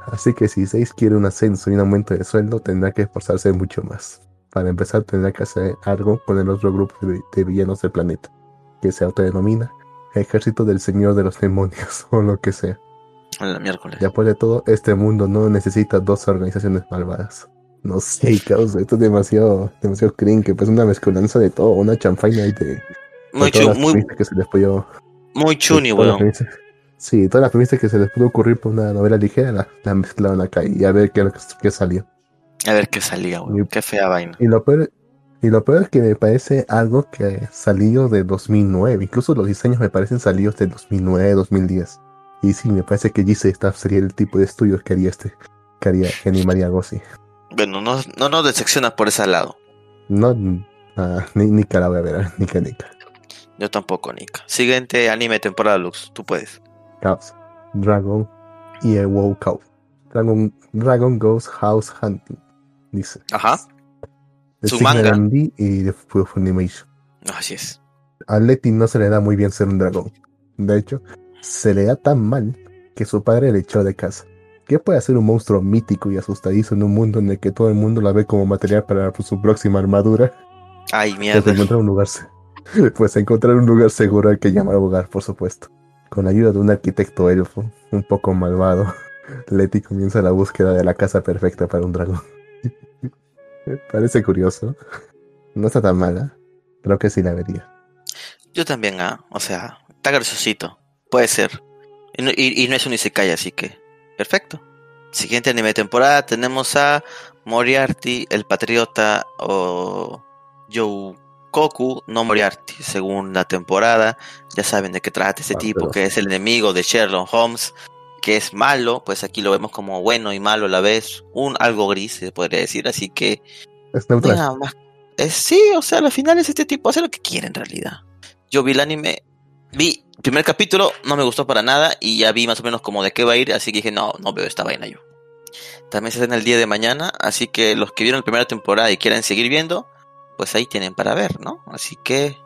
Así que si Seis quiere un ascenso y un aumento de sueldo, tendrá que esforzarse mucho más. Para empezar, tendrá que hacer algo con el otro grupo de, villanos del planeta, que se autodenomina Ejército del Señor de los Demonios, o lo que sea. La miércoles. Y después de todo, este mundo no necesita dos organizaciones malvadas. No sé, causa, esto es demasiado, demasiado cringe, pues una mezcolanza de todo, una chanfaina y de, muy muy que se les pudo, muy chuni, weón. Sí, todas las premisas que se les pudo ocurrir por una novela ligera la, la mezclaron acá y a ver qué, qué salió. A ver qué salía, weón. Qué fea vaina. Y lo peor, y lo peor es que me parece algo que salió de 2009. Incluso los diseños me parecen salidos de 2009, 2010. Y sí, me parece que GC Staff sería el tipo de estudios que haría este, que haría, que animaría algo así. Bueno, no, no nos decepcionas por ese lado. No, ah, ni Nika la voy a ver, Nika Nika. Yo tampoco, Nika. Siguiente anime temporada Lux, tú puedes. Chaos, Dragon y el WoW Cow. Dragon, Dragon Goes House Hunting. Dice. Ajá. Su manga. Y de Fu- Funimation. Así es. A Letty no se le da muy bien ser un dragón. De hecho, se le da tan mal que su padre le echó de casa. ¿Qué puede hacer un monstruo mítico y asustadizo en un mundo en el que todo el mundo la ve como material para su próxima armadura? Ay, Pues mierda. encontrar un lugar, se- pues encontrar un lugar seguro al que llamar hogar, por supuesto. Con la ayuda de un arquitecto elfo, un poco malvado, Letty comienza la búsqueda de la casa perfecta para un dragón. Parece curioso. No está tan mala. Creo que sí la vería. Yo también, ah, o sea, está graciosito. Puede ser. Y no, y- y no es un Isekai, así que. Perfecto. Siguiente anime de temporada tenemos a Moriarty, el patriota, o Youkoku no Moriarty, según la temporada. Ya saben de qué trata este Ah, tipo, pero- que es el enemigo de Sherlock Holmes, que es malo, pues aquí lo vemos como bueno y malo a la vez, un algo gris, se podría decir, así que Es neutral. nada más. Es, sí, o sea, al final es este tipo, hace lo que quiere en realidad. Yo vi el anime, vi el primer capítulo, no me gustó para nada y ya vi más o menos como de qué va a ir, así que dije, no, no veo esta vaina yo. También se estrena el día de mañana, así que los que vieron la primera temporada y quieran seguir viendo, pues ahí tienen para ver, ¿no? Así que,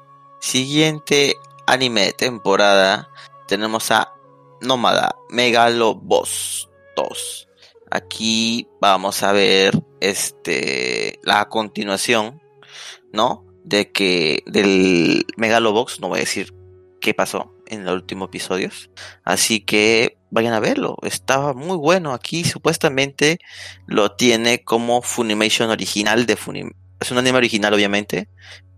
siguiente anime de temporada, tenemos a Nómada Megaloboss 2. Aquí vamos a ver este la continuación, ¿no? De que del Megalobox, no voy a decir qué pasó en los últimos episodios, así que vayan a verlo, estaba muy bueno aquí, supuestamente lo tiene como Funimation original de Funim es un anime original obviamente,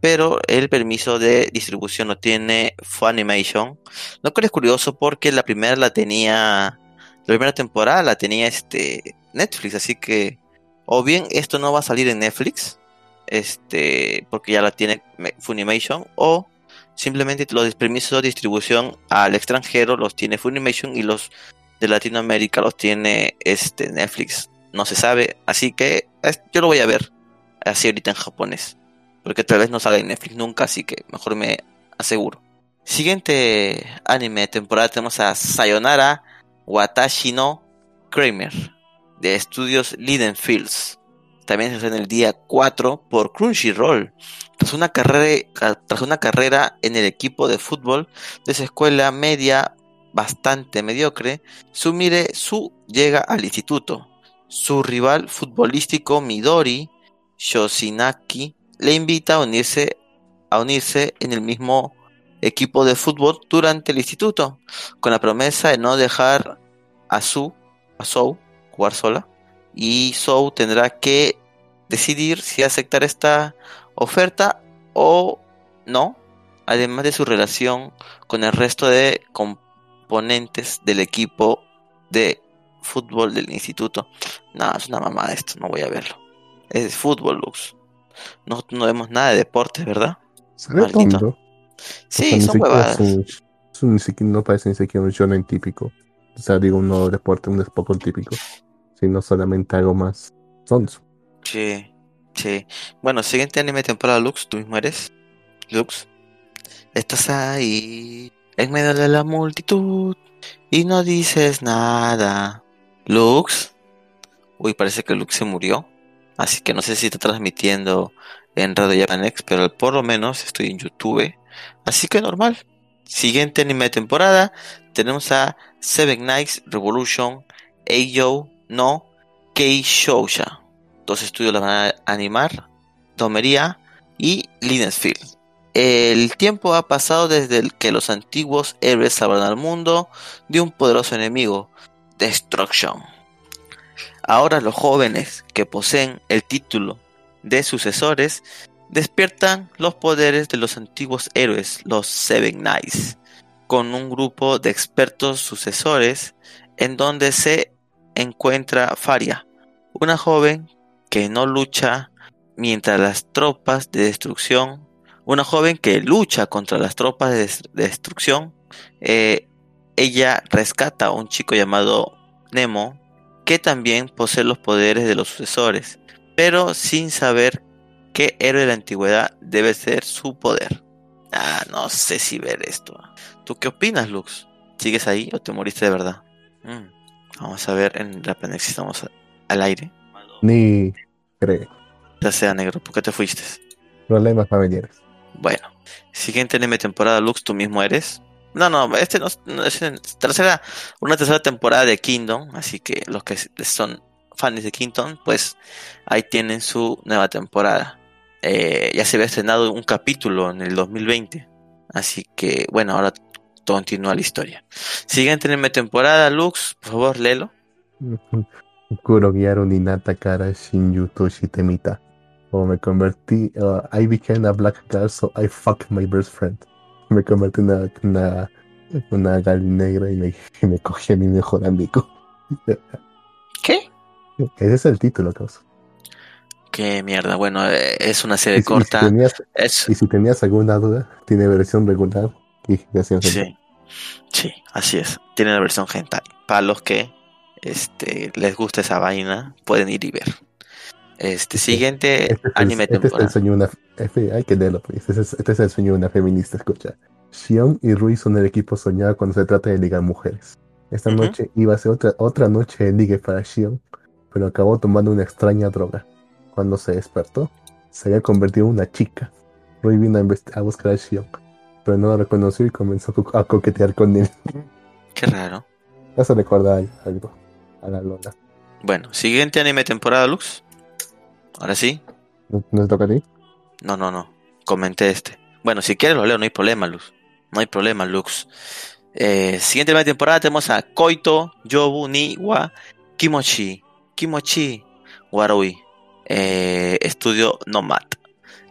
pero el permiso de distribución lo tiene Funimation, lo cual es curioso porque la primera la tenía la primera temporada la tenía este Netflix, así que o bien esto no va a salir en Netflix, este, porque ya la tiene Funimation, o simplemente los permisos de distribución al extranjero los tiene Funimation y los de Latinoamérica los tiene este Netflix. No se sabe, así que yo lo voy a ver así ahorita en japonés, porque tal vez no salga en Netflix nunca, así que mejor me aseguro. Siguiente anime de temporada tenemos a Sayonara Watashi no Kramer de estudios Liden Fields. También se estrena el día 4 por Crunchyroll. Tras una, carrera, tras una carrera en el equipo de fútbol de su escuela media bastante mediocre, Sumire Su llega al instituto. Su rival futbolístico Midori Yoshinaki le invita a unirse, a unirse en el mismo equipo de fútbol durante el instituto, con la promesa de no dejar a Su, a Sou, jugar sola, y Sou tendrá que decidir si aceptar esta oferta o no, además de su relación con el resto de componentes del equipo de fútbol del instituto. No, es una mamada esto, no voy a verlo. Es fútbol, Lux. No, no vemos nada de deporte, ¿verdad? Tonto. O Sí, sea, ni son huevadas. es un- es un- ni siquiera- no parece ni siquiera un shonen típico. O sea, digo, un nuevo deporte, un deporte típico. Sino solamente algo más sonso. Sí, sí. Bueno, siguiente anime temporada Lux, tú mismo eres. Lux. Estás ahí, en medio de la multitud, y no dices nada. Lux. Uy, parece que Lux se murió. Así que no sé si está transmitiendo en Radio Japanex, pero por lo menos estoy en YouTube. Así que normal. Siguiente anime de temporada, tenemos a Seven Nights Revolution, Eiyo no Kei. Dos estudios la van a animar, Domería y Linesfield. El tiempo ha pasado desde el que los antiguos héroes salvaron al mundo de un poderoso enemigo, Destruction. Ahora los jóvenes que poseen el título de sucesores despiertan los poderes de los antiguos héroes, los Seven Knights, con un grupo de expertos sucesores en donde se encuentra Faria, una joven que no lucha mientras las tropas de destrucción, una joven que lucha contra las tropas de, des- de destrucción, eh, ella rescata a un chico llamado Nemo, que también posee los poderes de los sucesores, pero sin saber qué héroe de la antigüedad debe ser su poder. Ah, no sé si ver esto. ¿Tú qué opinas, Lux? ¿Sigues ahí o te moriste de verdad? Mm, Vamos a ver en la si estamos al aire. Ni cree. Maldita sea negro, ¿por qué te fuiste? Problemas familiares. Bueno, siguiente anime temporada Lux, tú mismo eres. No, no, este no, es en- tercera, una tercera temporada de Kingdom, así que los que son fans de Kingdom, pues ahí tienen su nueva temporada. Eh, ya se había estrenado un capítulo en el 2020, así que bueno, ahora continúa la historia. Siguiente anime temporada Lux, por favor, léelo. Kurogiaru Ninata Kara Shinju Toshi Temita. O me convertí. uh, I became a black girl, so I fucked my best friend. Me convertí en una, una, una gal negra y me, y me cogí a mi mejor amigo. ¿Qué? Ese es el título, causa. Qué mierda, bueno, eh, es una Y, serie si- y si corta. tenías, Es, y si tenías alguna duda, tiene versión regular y versión Sí, sí, así es. Tiene la versión hentai. Para los que este, les gusta esa vaina, pueden ir y ver. Este siguiente Este anime este es el temporada. sueño de una. Este, hay que leerlo, pues. Este es, este es el sueño de una feminista, escucha. Shion y Rui son el equipo soñado cuando se trata de ligar mujeres. Esta noche iba a ser otra, otra noche de ligue para Shion, pero acabó tomando una extraña droga. Cuando se despertó, se había convertido en una chica. Rui vino a, buscar a Shion, pero no lo reconoció y comenzó a co- a coquetear con él. Qué raro. Eso recuerda a- algo a la Lola. Bueno, siguiente anime temporada, Lux. Ahora sí. ¿No, te toca a ti? No, no, no. Comenté este. Bueno, si quieres lo leo, no hay problema, Lux. No hay problema, Lux. Eh, siguiente anime temporada tenemos a Koito, Yobu, ni wa Kimochi. Kimochi, Warui. Eh, estudio Nomad.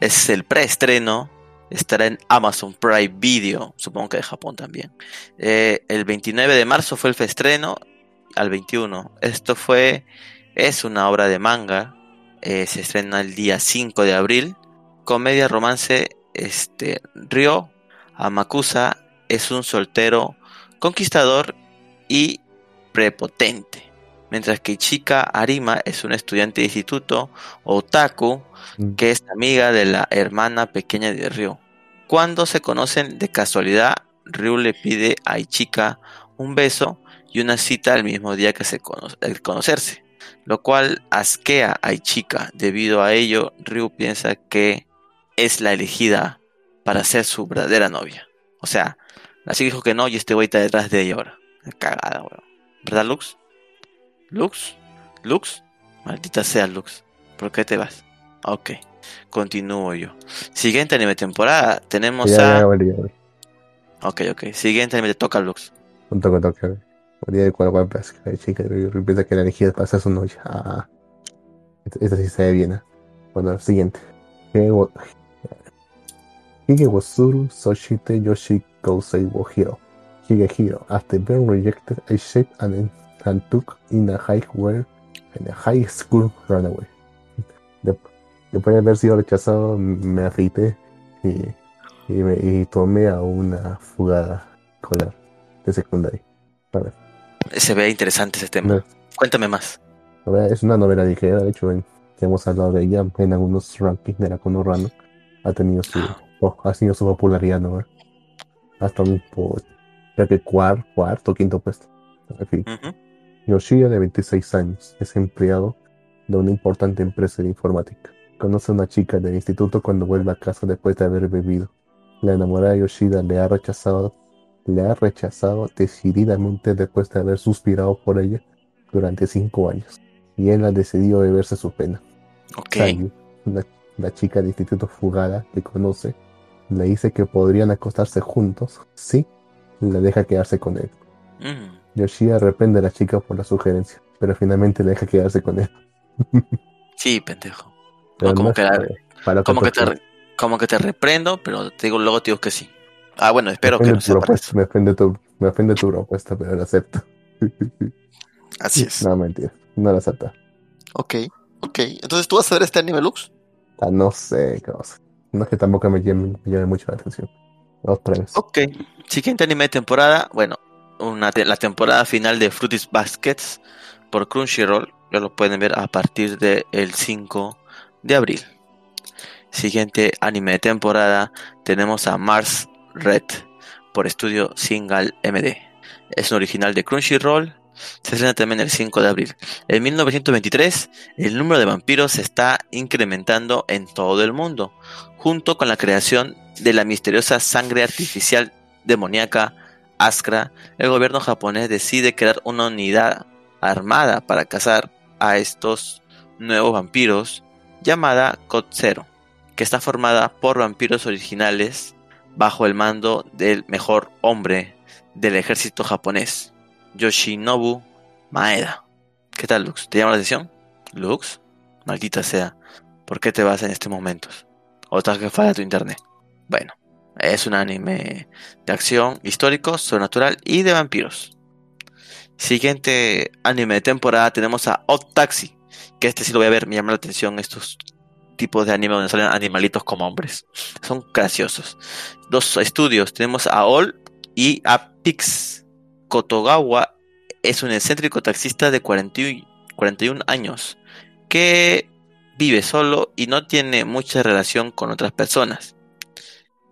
Es el preestreno. Estará en Amazon Prime Video. Supongo que de Japón también. Eh, el 29 de marzo fue el estreno. Al 21. Esto fue. Es una obra de manga. Eh, se estrena el día 5 de abril. Comedia romance. Este. Ryo Amakusa es un soltero conquistador y prepotente. Mientras que Chika Arima es una estudiante de instituto otaku Mm. que es amiga de la hermana pequeña de Ryo. Cuando se conocen de casualidad, Ryu le pide a Ichika un beso y una cita el mismo día que se cono- al conocerse, lo cual asquea a Ichika. Debido a ello, Ryu piensa que es la elegida para ser su verdadera novia. O sea, chica dijo que no y este güey está detrás de ella ahora. Cagada, weón. ¿Verdad, Lux? ¿Lux? ¿Lux? Maldita sea, Lux. ¿Por qué te vas? Ok, continúo yo. Siguiente anime temporada, tenemos Ya, ya, a... ya, vale. Ok, ok, siguiente anime te toca Lux. Un toque, toque. Día de cual la chica piensa que la elegida ser su novia. Ah, esta, esta sí se ve bien. ¿eh? Bueno, siguiente. Hige Wasuru Soshite Yoshi Gousei wo Hiro. Hige Hiro. After being rejected, I shaped and, and took in a high where in a high school runaway. De- después de haber sido rechazado, me afeité y, y, me, y tomé a una fugada escolar de secundaria. Ver, Se ve interesante ese tema. no, Cuéntame más. es una novela ligera, de hecho, en- hemos hablado de ella en algunos rankings de la Konorano. Ha tenido su, oh, ha tenido su popularidad, ¿no? Hasta un po- creo que cuar- cuarto, quinto puesto. En fin. Ujú. Yoshida, de 26 años, es empleado de una importante empresa de informática. Conoce a una chica del instituto cuando vuelve a casa después de haber bebido. La enamorada de Yoshida le ha rechazado, le ha rechazado decididamente después de haber suspirado por ella durante cinco años. Y él ha decidido beberse su pena. Ok. Sanyu, una, la chica del instituto fugada que conoce, le dice que podrían acostarse juntos si le deja quedarse con él. Mm. Yoshida reprende a la chica por la sugerencia, pero finalmente le deja quedarse con él. Sí, pendejo. No, como que, la- para- como, que te, como que te reprendo, pero te digo, luego te digo que sí. Ah, bueno, espero que ofende no tu sea para propuesta, eso. me ofende tu, me ofende tu propuesta, pero la acepto. Así es. No, mentira, no la acepto. Ok, ok. Entonces, ¿tú vas a ver este anime Lux? Ah, no sé qué cosa. No es que tampoco me llame, me llame mucho la atención. Dos premios. Ok. Siguiente anime de temporada. Bueno, una te- la temporada final de Fruities Baskets por Crunchyroll. Ya lo pueden ver a partir del 5 de abril. Siguiente anime de temporada. Tenemos a Mars Red por estudio Single MD. Es un original de Crunchyroll. Se estrena también el 5 de abril. En 1923, el número de vampiros se está incrementando en todo el mundo, junto con la creación de la misteriosa sangre artificial demoníaca Askra, el gobierno japonés decide crear una unidad armada para cazar a estos nuevos vampiros llamada Kotsero, que está formada por vampiros originales bajo el mando del mejor hombre del ejército japonés, Yoshinobu Maeda. ¿Qué tal, Lux? ¿Te llama la atención? Lux, maldita sea, ¿por qué te vas en estos momentos? ¿O estás que falla tu internet? Bueno, es un anime de acción histórico, sobrenatural y de vampiros. Siguiente anime de temporada tenemos a Odd Taxi, que este sí lo voy a ver, me llama la atención estos tipos de anime donde salen animalitos como hombres. Son graciosos. Dos estudios, tenemos a All y a Pix. Kotogawa es un excéntrico taxista de 41 años que vive solo y no tiene mucha relación con otras personas.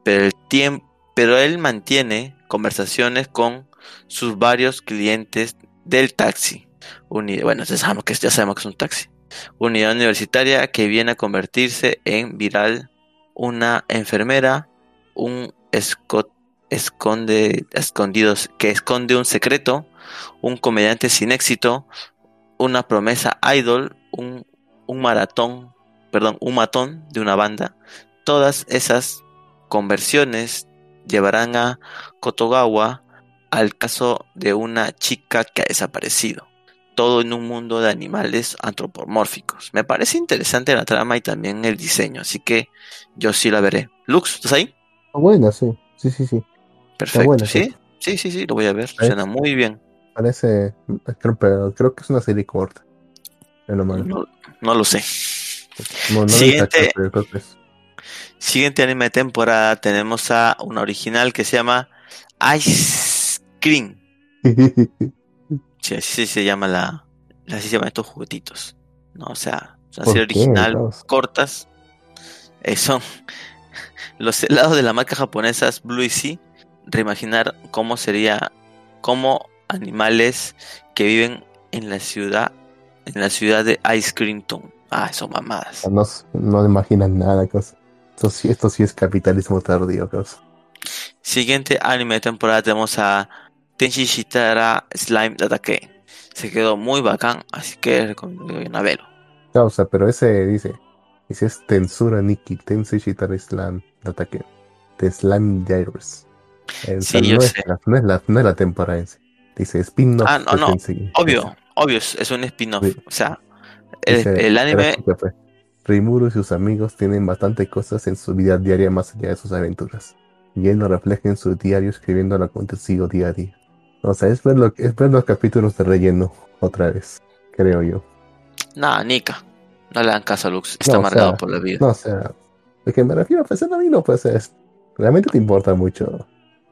Pero, el pero él mantiene conversaciones con sus varios clientes del taxi. bueno, ya sabemos, que, ya sabemos que es un taxi. Unidad universitaria que viene a convertirse en viral. Una enfermera, un esconde escondidos que esconde un secreto, un comediante sin éxito, una promesa idol, un, un maratón, perdón, un matón de una banda. Todas esas conversiones llevarán a Kotogawa al caso de una chica que ha desaparecido. Todo en un mundo de animales antropomórficos. Me parece interesante la trama y también el diseño, así que yo sí la veré. Lux, ¿estás ahí? Buena, sí. Sí, sí, sí. Perfecto. ¿Sí? sí, sí, sí, lo voy a ver. Suena muy bien. Parece, creo, pero creo que es una serie corta. No, no, lo sé. Siguiente, Siguiente anime de temporada tenemos a una original que se llama Ice Cream. sí, así se llama la, así se llaman estos juguetitos. No, o sea, una serie original, cortas. Eh, son los helados de la marca japonesa Blue Sea. Reimaginar cómo sería, cómo animales que viven en la ciudad, en la ciudad de Ice Cream Town. Ah, son mamadas. No, no imaginan nada, cosa. Esto sí, esto sí es capitalismo tardío, cosa. Siguiente anime de temporada tenemos a Tenshi Shitara Slime Datake. Se quedó muy bacán, así que recomiendo a verlo. Causa, pero ese dice, dice es Tensura Nikki, Tenshi Shitara Slime Datake. The Slime Gyros. sí, no. Es la, no, es la, no es la temporada Dice spin-off. Ah, no, no. Obvio, obvio, es un spin-off. O sea, el, dice, el anime. Rimuru y sus amigos tienen bastante cosas en su vida diaria más allá de sus aventuras. Y él lo refleja en su diario escribiendo lo acontecido día a día. O sea, es ver, lo, es ver los capítulos de relleno otra vez, creo yo. Nah, Nika. No le dan caso a Lux. Está no, amargado o sea, por la vida. No, o sea, de que me refiero, pues a mí no, pues es. Realmente te importa mucho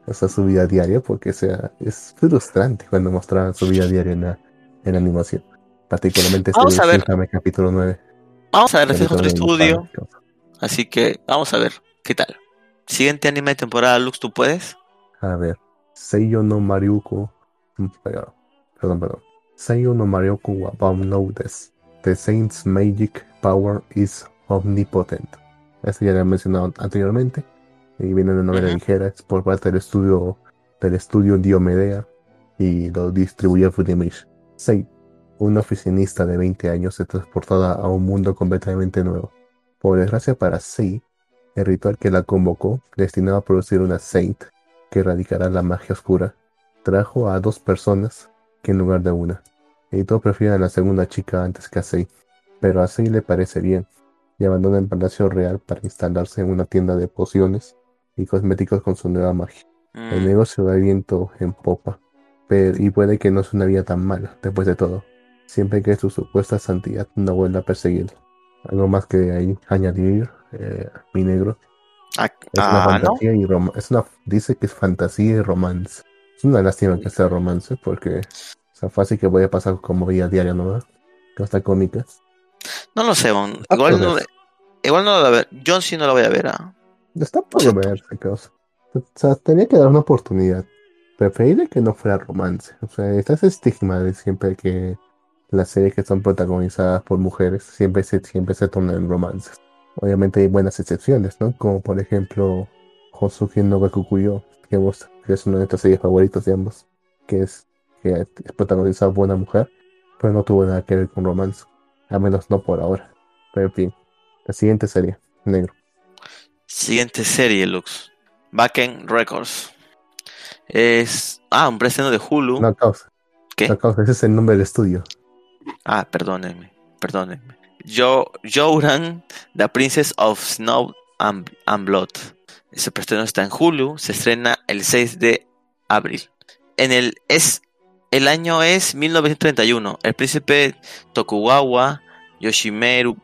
esa su vida diaria porque, o sea, es frustrante cuando mostraban su vida diaria en la, en la animación. Particularmente Vamos este a ver. capítulo 9. Vamos a ver, este es otro estudio. Así que vamos a ver qué tal. Siguiente anime de temporada, Lux, ¿tú puedes? A ver. Seiyo no Mariuko. Perdón, perdón. Seiyo no Mariuko wa Notice. The Saint's magic power is omnipotent. Este ya lo he mencionado anteriormente. Y viene una novela ligera. Es por parte del estudio del estudio Diomedea. Y lo distribuye Funimation. Sei, una oficinista de 20 años, es transportada a un mundo completamente nuevo. Por desgracia para Sei, el ritual que la convocó, destinado a producir una Saint que erradicará la magia oscura, trajo a dos personas que en lugar de una. Y todos prefieren a la segunda chica antes que a Sei, pero a Sei le parece bien y abandona el Palacio Real para instalarse en una tienda de pociones y cosméticos con su nueva magia. El Mm, negocio va viento en popa, pero, y puede que no sea una vida tan mala, después de todo, siempre que su supuesta santidad no vuelva a perseguirlo. Algo más que ahí añadir, eh, mi negro. Ah, Es una ah, ¿no? fantasía y rom- es una dice que es fantasía y romance. Es una lástima que sea romance porque o sea, fácil que voy a pasar como vida diaria, ¿no? Que está cómica. No lo sé, Bon. Ah, Igual no, igual no lo voy a ver. John sí no lo voy a ver. ah. Está por verse, cosa. O sea, tenía que dar una oportunidad. preferible que no fuera romance. O sea, está ese estigma de siempre que las series que son protagonizadas por mujeres siempre se, siempre se tornan en romances. Obviamente hay buenas excepciones, ¿no? Como por ejemplo Hosuki no Gakukuyo, que vos que es una de nuestras series favoritas de ambos, que es que es protagonizada por una mujer, pero no tuvo nada que ver con romance, al menos no por ahora. Pero en fin, la siguiente serie, negro. Siguiente serie, Lux. Backend Records. Es. Ah, un precio de Hulu. No causa. ¿Qué? No causa, ese es el nombre del estudio. Ah, perdónenme, perdónenme. Jo The Princess of Snow and, Blood. Ese preestreno está en Hulu, se estrena el 6 de abril. En el es el año es 1931. El príncipe Tokugawa Yoshimeru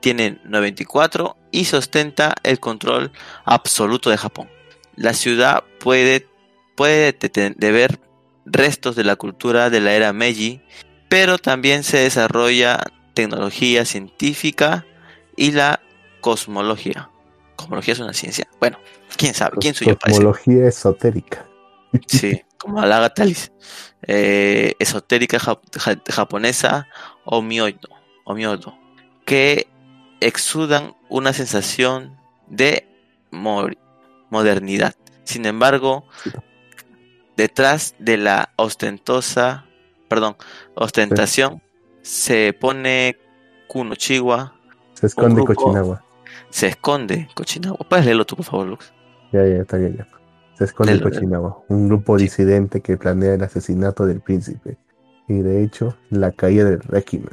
tiene 94 y sostenta el control absoluto de Japón. La ciudad puede puede de- de ver restos de la cultura de la era Meiji, pero también se desarrolla tecnología científica y la cosmología. ¿Cosmología es una ciencia? Bueno, quién sabe, quién soy yo para decir? Cosmología esotérica. Sí, como la Gatalis. Eh, esotérica jap- ja- japonesa o myodo, o myodo, que exudan una sensación de modernidad. Sin embargo, detrás de la ostentosa, perdón, ostentación se pone Kunochiwa, Se esconde Cochinagua. se esconde Cochinagua. ¿Puedes leerlo tú, por favor, Lux? Ya, ya, está bien, ya. Se esconde Cochinagua, un grupo disidente que planea el asesinato del príncipe y de hecho la caída del régimen.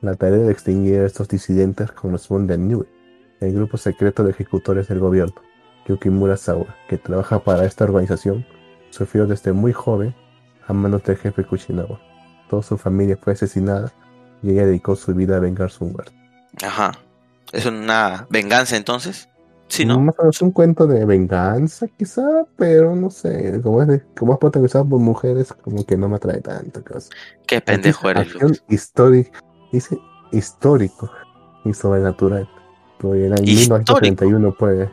La tarea de extinguir a estos disidentes corresponde a Nube, el grupo secreto de ejecutores del gobierno. Yukimura Sawa, que trabaja para esta organización, sufrió desde muy joven a manos del jefe Kuchinawa. Toda su familia fue asesinada y ella dedicó su vida a vengar su muerte. Ajá. ¿Es una venganza entonces? Sí, ¿no? Más o menos un cuento de venganza, quizá, pero no sé, como es, de- como es protagonizado por mujeres, como que no me atrae tanto. cosa. Qué pendejo eres, histórico, dice histórico y sobrenatural. En el Histórico. 1931, pues,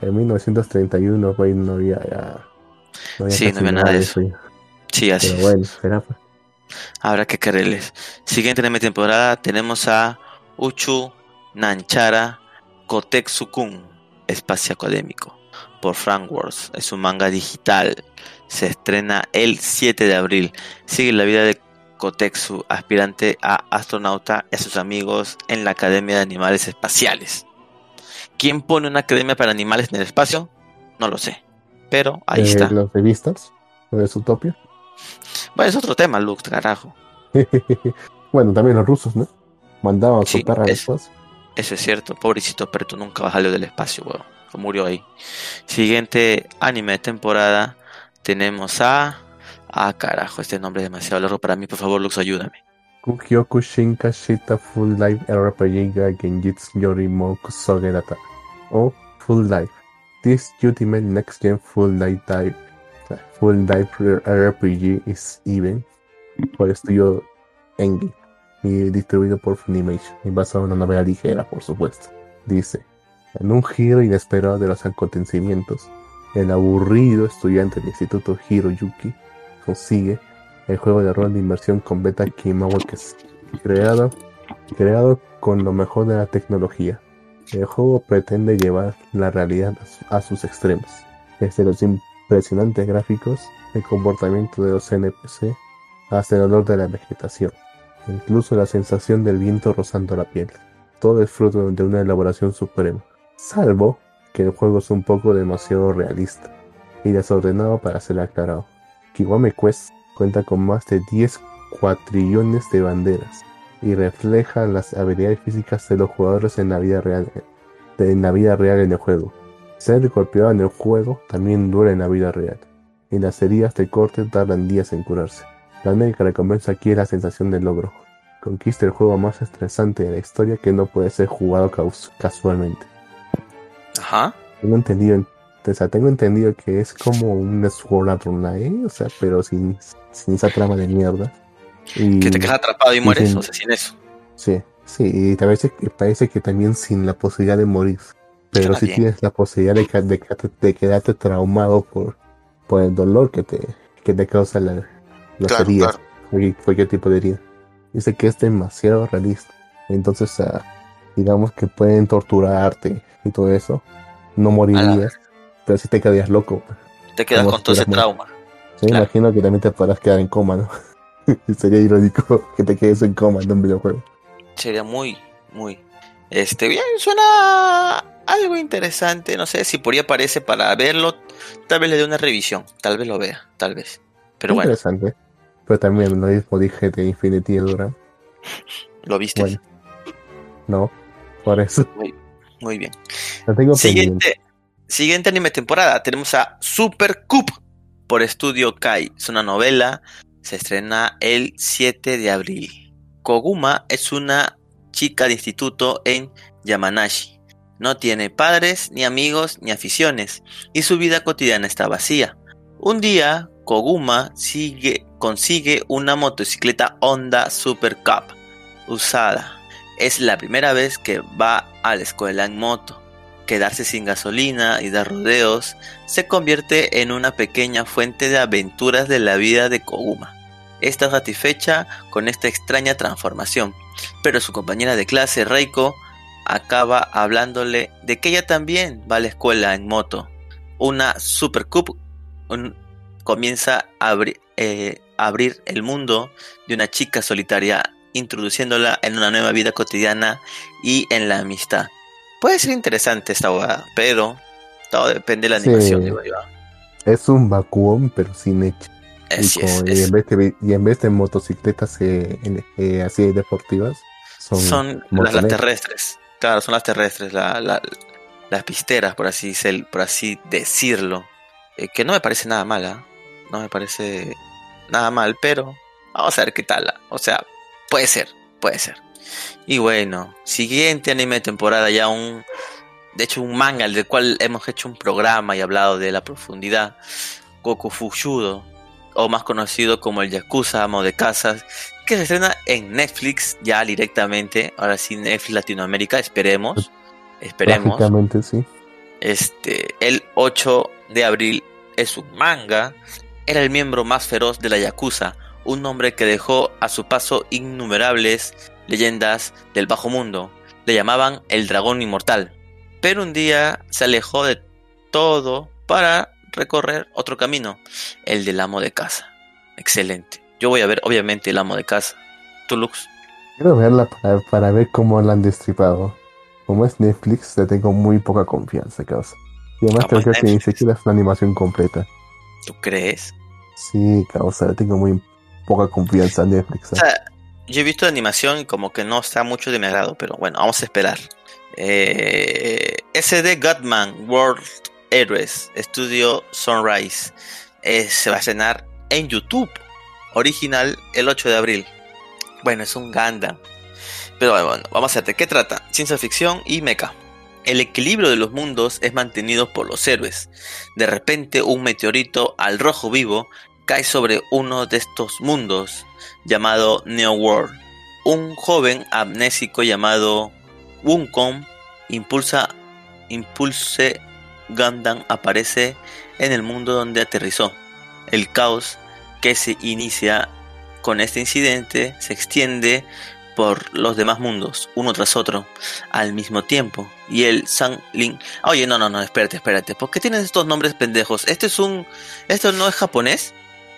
en 1931, pues, no había ya. No había Sí, no había nada de eso. Sí, así Pero bueno, será pues. Habrá que quererles. Siguiente en mi temporada tenemos a Uchu Nanchara Kotetsu-kun, Espacio Académico, por Frank Wars. Es un manga digital. Se estrena el 7 de abril. Sigue la vida de Kotetsu, aspirante a astronauta y a sus amigos en la Academia de Animales Espaciales. ¿Quién pone una academia para animales en el espacio? No lo sé. Pero ahí Eh, está. Los revistas, de Zootopia. Bueno, es otro tema, Lux, carajo. bueno, también los rusos, ¿no? Mandaban a su Sí, perra al es- espacio. Es cierto, pobrecito, pero tú nunca salió del espacio, weón. Murió ahí. Siguiente anime de temporada. Tenemos a. Ah, carajo, este nombre es demasiado largo para mí. Por favor, Lux, ayúdame. Kugyoku Shinka Shita Full Life RPG Genjitsu Yorimo Kusogerata o Full Life. This Ultimate Next Gen Full Life Dive Full Dive RPG is even por estudio Engie y distribuido por Funimation y basado en una novela ligera, por supuesto. Dice, en un giro inesperado de los acontecimientos, el aburrido estudiante del Instituto Hiroyuki consigue el juego de rol de inmersión con Beta Kimawa que es creado, creado con lo mejor de la tecnología. El juego pretende llevar la realidad a sus extremos, desde los impresionantes gráficos, el comportamiento de los NPC, hasta el olor de la vegetación, incluso la sensación del viento rozando la piel. Todo es fruto de una elaboración suprema, salvo que el juego es un poco demasiado realista y desordenado para ser aclarado. Kiwame Quest cuenta con más de 10 cuatrillones de banderas y refleja las habilidades físicas de los jugadores en la vida real, de- en la vida real en el juego. Ser golpeado en el juego también duele en la vida real, y las heridas de corte tardan días en curarse. La única recompensa aquí es la sensación de logro. Conquista el juego más estresante de la historia que no puede ser jugado casualmente. Ajá. Tengo entendido, o sea, tengo entendido que es como un Sword Art Online, o sea, pero sin, sin esa trama de mierda. Y, Que te quedas atrapado y mueres, o sea, sin eso. Sí, sí, y que- parece que también sin la posibilidad de morir. Pero sí bien. tienes la posibilidad de, de, quedarte- de quedarte traumado por, por el dolor que te, que te causa la, las Claro, heridas, claro. cualquier, cualquier tipo de herida. Dice que es demasiado realista. Entonces, ah, digamos que pueden torturarte y todo eso. No morirías, pero sí te quedarías loco. Te quedas Como con todo ese si trauma. Sí, Claro. imagino que también te podrás quedar en coma, ¿no? Sería irónico que te quedes en coma en un videojuego. Sería muy, muy. Este, bien, suena algo interesante. No sé si por ahí aparece para verlo. Tal vez le dé una revisión. Tal vez lo vea. Tal vez. Pero bueno, Interesante. Pero también lo mismo dije de Infinity Dura. lo viste. Bueno, no, por eso. Muy bien. Lo tengo pendiente. Siguiente, siguiente anime temporada. Tenemos a Super Cup por Estudio Kai. Es una novela. Se estrena el 7 de abril. Koguma es una chica de instituto en Yamanashi. No tiene padres, ni amigos, ni aficiones, y su vida cotidiana está vacía. Un día, Koguma sigue, consigue una motocicleta Honda Super Cup usada. Es la primera vez que va a la escuela en moto. Quedarse sin gasolina y dar rodeos se convierte en una pequeña fuente de aventuras de la vida de Koguma. Está satisfecha con esta extraña transformación, pero su compañera de clase, Reiko, acaba hablándole de que ella también va a la escuela en moto. Una Super Cup un- comienza a abri- eh, abrir el mundo de una chica solitaria, introduciéndola en una nueva vida cotidiana y en la amistad. Puede ser interesante esta abogada, pero todo depende de la Sí. animación, digo yo. Es un vacuum, pero sin hecho. Y, es, en vez de, y en vez de motocicletas eh, eh, así deportivas, son, son las, terrestres. Claro, son las terrestres, la- la- las pisteras, por así, por así decirlo. Eh, que no me parece nada mala, no me parece nada mal, pero vamos a ver qué tal. O sea, puede ser, puede ser. Y bueno, siguiente anime de temporada, ya un. De hecho, un manga, del cual hemos hecho un programa y hablado de la profundidad. Goku Fushudo, o más conocido como el Yakuza Amo de Casas, que se estrena en Netflix ya directamente. Ahora sí, Netflix Latinoamérica, esperemos. Esperemos. Sí. Este, el 8 de abril es un manga. Era el miembro más feroz de la Yakuza, un hombre que dejó a su paso innumerables leyendas del bajo mundo. Le llamaban el dragón inmortal. Pero un día se alejó de todo para recorrer otro camino, el del amo de casa. Excelente. Yo voy a ver, obviamente, el amo de casa. ¿Tú, Lux? Quiero verla para, para ver cómo la han destripado. Como es Netflix, le tengo muy poca confianza, causa. Y además Como creo es que ni siquiera es una animación completa. ¿Tú crees? Sí, causa, le tengo muy poca confianza a Netflix. O ¿eh? sea, yo he visto la animación y como que no está mucho de mi agrado, pero bueno, vamos a esperar. Eh, SD Godman World Heroes, estudio Sunrise, eh, se va a estrenar en YouTube, original el 8 de abril. Bueno, es un Gundam. Pero bueno, vamos a ver, ¿de qué trata? Ciencia ficción y mecha. El equilibrio de los mundos es mantenido por los héroes. De repente, un meteorito al rojo vivo cae sobre uno de estos mundos, llamado Neo World. Un joven amnésico llamado Wukong impulsa, impulse Gundam aparece en el mundo donde aterrizó. El caos que se inicia con este incidente se extiende por los demás mundos, uno tras otro, al mismo tiempo. Y el San Lin. Oye, no, no, no, espérate, espérate. ¿Por qué tienes estos nombres pendejos? Este es un. ¿Esto no es japonés?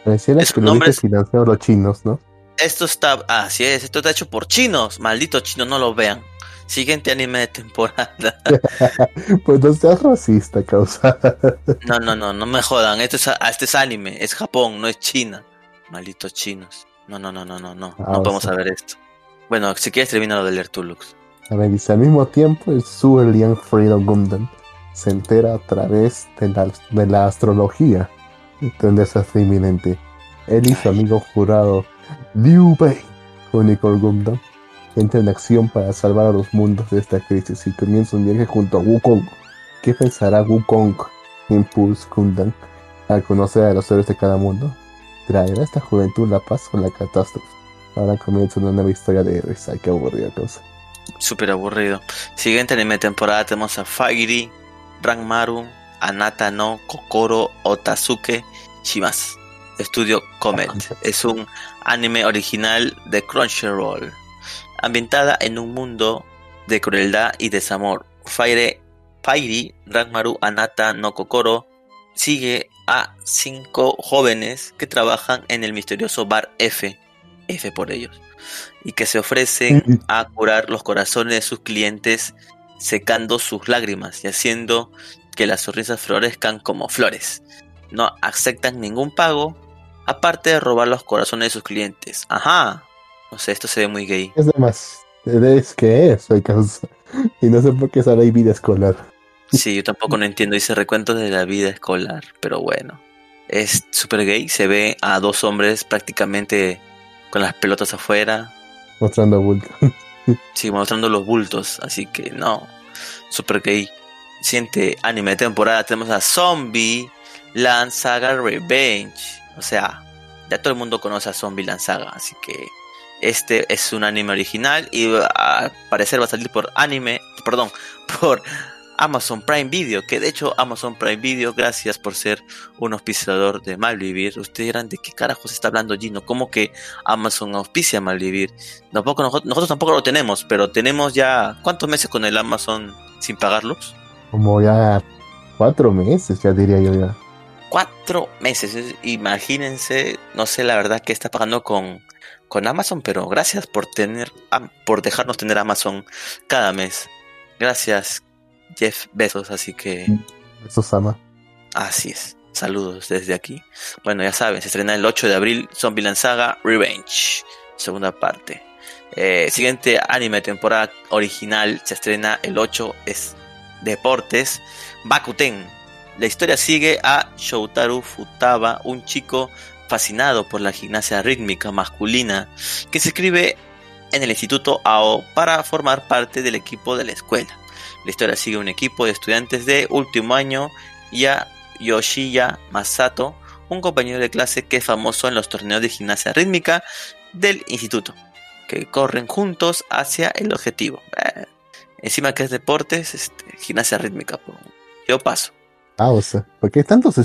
Pareciera que nombres- dije financiado los chinos, ¿no? Esto está. Así es, esto está hecho por chinos. Malditos chinos, no lo vean. Siguiente anime de temporada. Pues no seas racista, causa. No, no, no, no me jodan. Esto es, este es anime, es Japón, no es China. Malditos chinos. No, no, no, no, no, no. Ah, No podemos sea. saber esto. Bueno, si quieres termina lo de leer tu Lux. A ver, dice, al mismo tiempo, el Suerlian Freedom Gundam se entera a través de la, de la astrología de un desastre inminente. Él y su amigo jurado, Liu Bei, Unicorn Gundam, entran en acción para salvar a los mundos de esta crisis y comienza un viaje junto a Wukong. ¿Qué pensará Wukong, Impulse Gundam, al conocer a los héroes de cada mundo? ¿Traerá esta juventud la paz o la catástrofe? Ahora comienza una nueva historia de héroes. Ay, qué aburrida cosa. Súper aburrido. Siguiente anime temporada tenemos a Fagiri, Ranmaru, Anata no Kokoro Otazuke Shimasu. Estudio Comet. Es un anime original de Crunchyroll, ambientada en un mundo de crueldad y desamor. Fire, Fairy Ragmaru Anata no Kokoro sigue a cinco jóvenes que trabajan en el misterioso bar F, F por ellos, y que se ofrecen a curar los corazones de sus clientes secando sus lágrimas y haciendo que las sonrisas florezcan como flores. No aceptan ningún pago, aparte de robar los corazones de sus clientes. Ajá. No sé, esto se ve muy gay. Es demás. Es que es, causa. Y no sé por qué sale vida escolar. Sí, yo tampoco no entiendo. Dice recuentos de la vida escolar, pero bueno. Es súper gay. Se ve a dos hombres prácticamente con las pelotas afuera. Mostrando bultos. Sí, mostrando los bultos. Así que no. Súper gay. Siguiente anime de temporada tenemos a Zombie Land Saga Revenge. O sea, ya todo el mundo conoce a Zombie Land Saga. Así que este es un anime original y al parecer va a salir por anime, perdón, por Amazon Prime Video, que de hecho Amazon Prime Video, gracias por ser un auspiciador de Malvivir. Ustedes dirán, ¿de qué carajos está hablando Gino? ¿Cómo que Amazon auspicia Malvivir? Tampoco, nosotros, nosotros tampoco lo tenemos, pero tenemos ya, ¿cuántos meses con el Amazon sin pagarlos? Como ya cuatro meses, ya diría yo ya. Cuatro meses, imagínense, no sé la verdad que está pagando con con Amazon, pero gracias por tener por dejarnos tener Amazon cada mes. Gracias, Jeff Besos, así que eso ama. Así es. Saludos desde aquí. Bueno, ya saben, se estrena el 8 de abril Zombie Saga Revenge, segunda parte. Eh, siguiente anime de temporada original se estrena el 8 es Deportes Bakuten. La historia sigue a Shoutaru Futaba, un chico fascinado por la gimnasia rítmica masculina que se escribe en el Instituto AO para formar parte del equipo de la escuela. La historia sigue un equipo de estudiantes de último año y a Yoshiya Masato, un compañero de clase que es famoso en los torneos de gimnasia rítmica del instituto, que corren juntos hacia el objetivo. Eh, encima que es deportes, este, gimnasia rítmica. Yo paso. ¿por qué tantos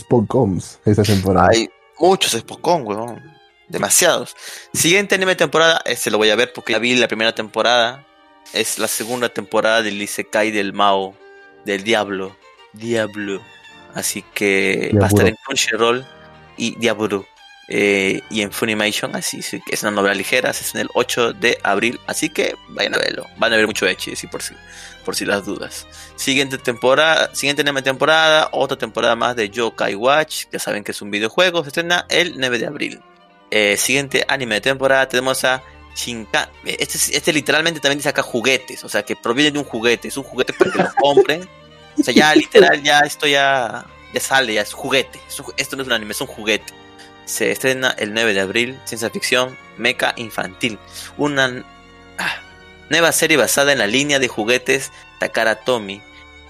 esta temporada? Muchos Spokon, weón. Demasiados. Siguiente anime temporada, este lo voy a ver porque ya vi la primera temporada. Es la segunda temporada del Isekai del Mao, del Diablo. Diablo. Así que va a estar en Crunchyroll y Diablo. Eh, y en Funimation, así que es una novela ligera, es en el 8 de abril, así que vayan a verlo, van a ver mucho Echi, sí, por si, por si las dudas. Siguiente temporada, siguiente anime temporada, otra temporada más de Yokai Watch, ya saben que es un videojuego, se estrena el 9 de abril. Eh, siguiente anime de temporada tenemos a Shinka, este, este literalmente también dice acá juguetes, o sea que proviene de un juguete, es un juguete para que lo compren. O sea, ya literal, ya esto ya, ya sale, ya es juguete. esto no es un anime, es un juguete se estrena el 9 de abril, ciencia ficción, mecha infantil, una nueva serie basada en la línea de juguetes Takara Tomy.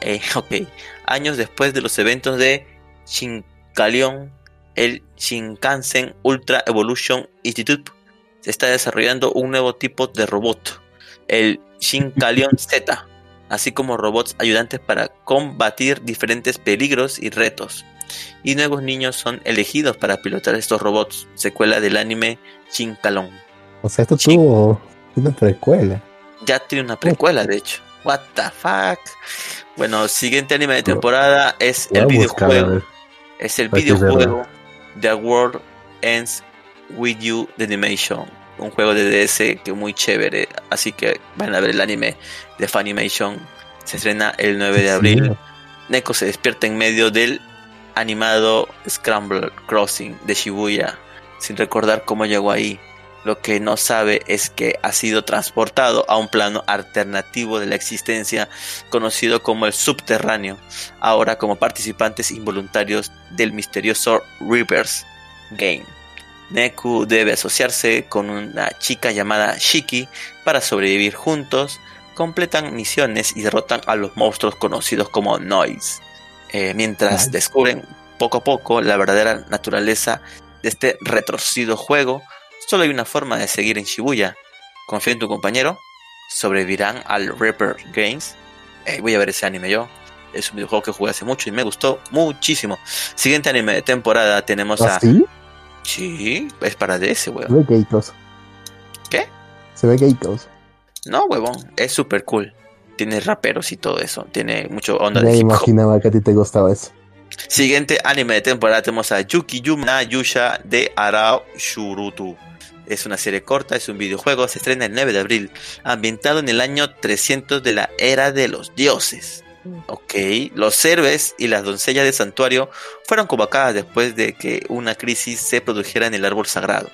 Eh, ok, años después de los eventos de Shinkalion, el Shinkansen Ultra Evolution Institute se está desarrollando un nuevo tipo de robot, el Shinkalion Z, así como robots ayudantes para combatir diferentes peligros y retos y nuevos niños son elegidos para pilotar estos robots, secuela del anime Shinkalon. O sea, esto tuvo una precuela. Ya tiene una precuela, de hecho. What the fuck? Bueno, siguiente anime de temporada es el videojuego. Es el videojuego The World Ends With You The Animation. Un juego de DS que es muy chévere. Así que van a ver el anime de Funimation. Se estrena el 9 de abril. Neko se despierta en medio del animado Scramble Crossing de Shibuya, sin recordar cómo llegó ahí. Lo que no sabe es que ha sido transportado a un plano alternativo de la existencia conocido como el subterráneo, ahora como participantes involuntarios del misterioso Rivers Game. Neku debe asociarse con una chica llamada Shiki para sobrevivir juntos, completan misiones y derrotan a los monstruos conocidos como Noise. Eh, mientras descubren poco a poco la verdadera naturaleza de este retorcido juego, solo hay una forma de seguir en Shibuya. Confía en tu compañero, sobrevivirán al Reaper Games. Eh, voy a ver ese anime yo. Es un videojuego que jugué hace mucho y me gustó muchísimo. Siguiente anime de temporada tenemos ¿Ah, a. ¿Sí? Sí, es para DS, Se huevón. ve gaytos. ¿Qué? Se ve gaytos. No, huevón, es súper cool. Tiene raperos y todo eso. Tiene mucho onda Ya de me hip hop. imaginaba que a ti te gustaba eso. Siguiente anime de temporada tenemos a Yuki Yuma Yusha de Arao Shurutu. Es una serie corta, es un videojuego, se estrena el 9 de abril, ambientado en el año 300 de la era de los dioses. Ok, los héroes y las doncellas de santuario fueron convocadas después de que una crisis se produjera en el árbol sagrado.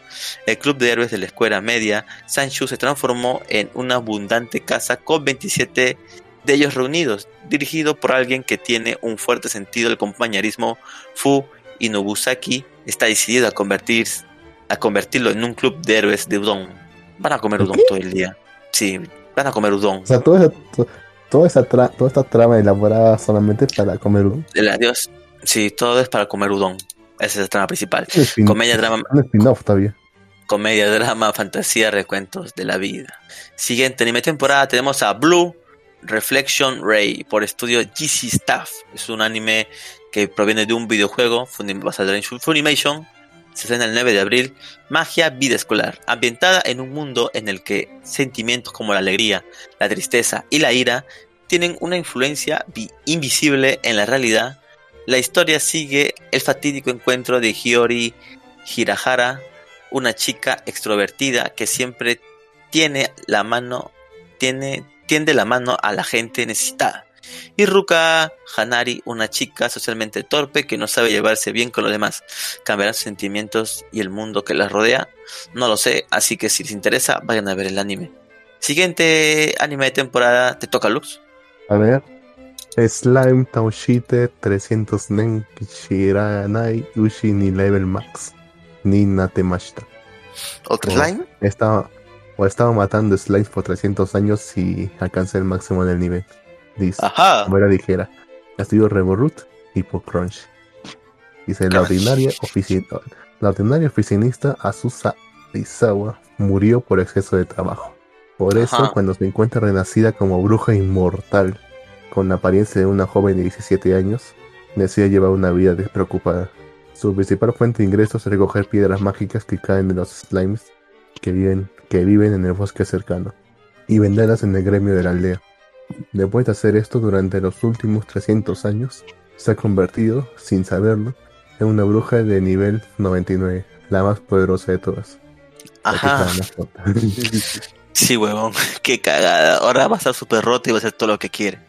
El club de héroes de la escuela media, Sanshu, se transformó en una abundante casa con 27 de ellos reunidos, dirigido por alguien que tiene un fuerte sentido del compañerismo, Fu Inobusaki está decidido a convertir a convertirlo en un club de héroes de udon. Van a comer ¿De udon qué? todo el día. Sí, van a comer udon. O sea, toda esa, to- toda esa, tra- toda esta trama elaborada solamente para comer un, El adiós. Sí, todo es para comer udon. Esa es la trama principal. Comedia, drama, todavía. comedia, drama, fantasía, recuentos de la vida. Siguiente anime temporada tenemos a Blue Reflection Ray por estudio GC Staff. Es un anime que proviene de un videojuego basado en Funimation. Se estrena el 9 de abril. Magia, vida escolar. Ambientada en un mundo en el que sentimientos como la alegría, la tristeza y la ira tienen una influencia vi- invisible en la realidad. La historia sigue el fatídico encuentro de Hiyori Hirahara, una chica extrovertida que siempre tiene la mano, tiene, tiende la mano a la gente necesitada. Y Ruka Hanari, una chica socialmente torpe que no sabe llevarse bien con los demás. ¿Cambiarán sus sentimientos y el mundo que las rodea? No lo sé, así que si les interesa, vayan a ver el anime. Siguiente anime de temporada, ¿te toca Lux? A ver. Slime Taushite 300 Nen Kishiranai Ushi ni Level Max. Ni Natemashita. ¿Otro Oh. slime? Estaba, o estaba matando slimes por 300 años y alcancé el máximo del nivel. Dice, Ajá. como era ligera. Estudio Reborut y por Crunch. Dice, la ordinaria, ofici- la ordinaria oficinista Asusa Izawa murió por exceso de trabajo. Por eso, Ajá. cuando se encuentra renacida como bruja inmortal, con la apariencia de una joven de 17 años, decide llevar una vida despreocupada. Su principal fuente de ingresos es recoger piedras mágicas que caen de los slimes que viven, que viven en el bosque cercano y venderlas en el gremio de la aldea. Después de hacer esto durante los últimos 300 años, se ha convertido, sin saberlo, en una bruja de nivel 99, la más poderosa de todas. Ajá. Sí, huevón, qué cagada. Ahora va a estar súper rota y va a hacer todo lo que quiere.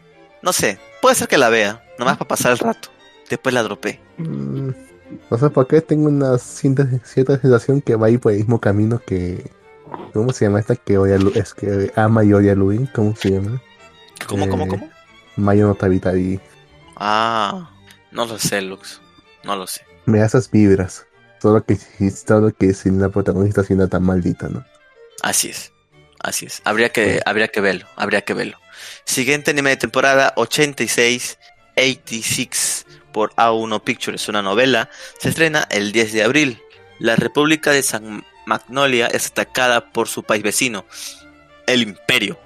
No sé, puede ser que la vea, nomás para pasar el rato. Después la dropé. Mm, no sé por qué tengo una cierta, cierta sensación que va a ir por el mismo camino que. ¿Cómo se llama esta? Que odia es que ama y odia a Luin. ¿Cómo se llama? ¿Cómo, cómo, Eh, cómo? Mayo no Tabitari. Ah, no lo sé, Lux. No lo sé. Me da esas vibras. Solo que, solo que sin la protagonista siendo tan maldita, ¿no? Así es. Así es. Habría que, habría que verlo. Habría que verlo. Siguiente anime de temporada 86, 86 por A1 Pictures, una novela. Se estrena el 10 de abril. La República de San Magnolia es atacada por su país vecino, el Imperio.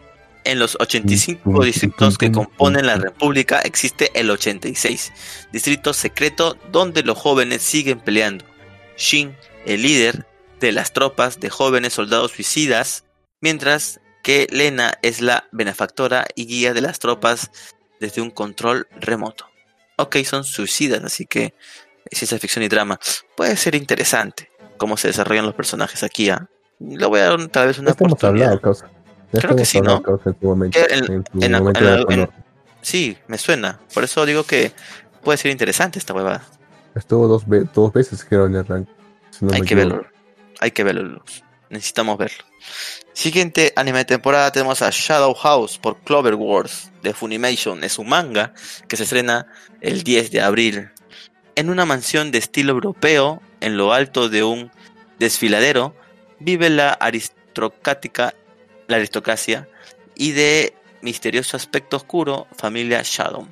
En los 85 distritos que componen la República existe el 86, distrito secreto donde los jóvenes siguen peleando. Shin, el líder de las tropas de jóvenes soldados suicidas, mientras que Lena es la benefactora y guía de las tropas desde un control remoto. Ok, son suicidas, así que ciencia ficción y drama. Puede ser interesante cómo se desarrollan los personajes aquí. ¿ah? Le voy a dar tal vez una oportunidad. hablado, causa. Ya Creo que sí, ¿no? Sí, me suena. Por eso digo que puede ser interesante esta huevada. Estuvo dos, ve- dos veces creo en el rank. si no Hay que equivoco. verlo. Hay que verlo. Necesitamos verlo. Siguiente anime de temporada tenemos a Shadow House por Clover Wars de Funimation. Es un manga que se estrena el 10 de abril. En una mansión de estilo europeo, en lo alto de un desfiladero, vive la aristocrática, la aristocracia y de misterioso aspecto oscuro, familia Shadow.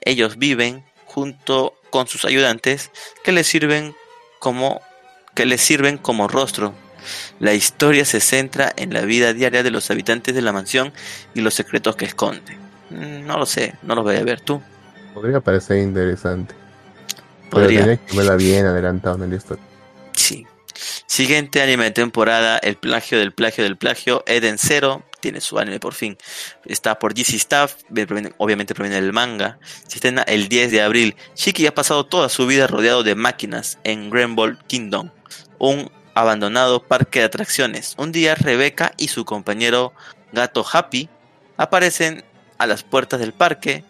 Ellos viven junto con sus ayudantes que les sirven como que les sirven como rostro. La historia se centra en la vida diaria de los habitantes de la mansión y los secretos que esconde. Mm, No lo sé, no lo voy a ver tú. Podría parecer interesante. Podría. que verla bien adelantado en la historia. Siguiente anime de temporada, El plagio del plagio del plagio, Eden Zero, tiene su anime por fin. Está por GC Staff, obviamente proviene del manga. Se el 10 de abril. Shiki ha pasado toda su vida rodeado de máquinas en Granball Kingdom, un abandonado parque de atracciones. Un día Rebeca y su compañero gato Happy aparecen a las puertas del parque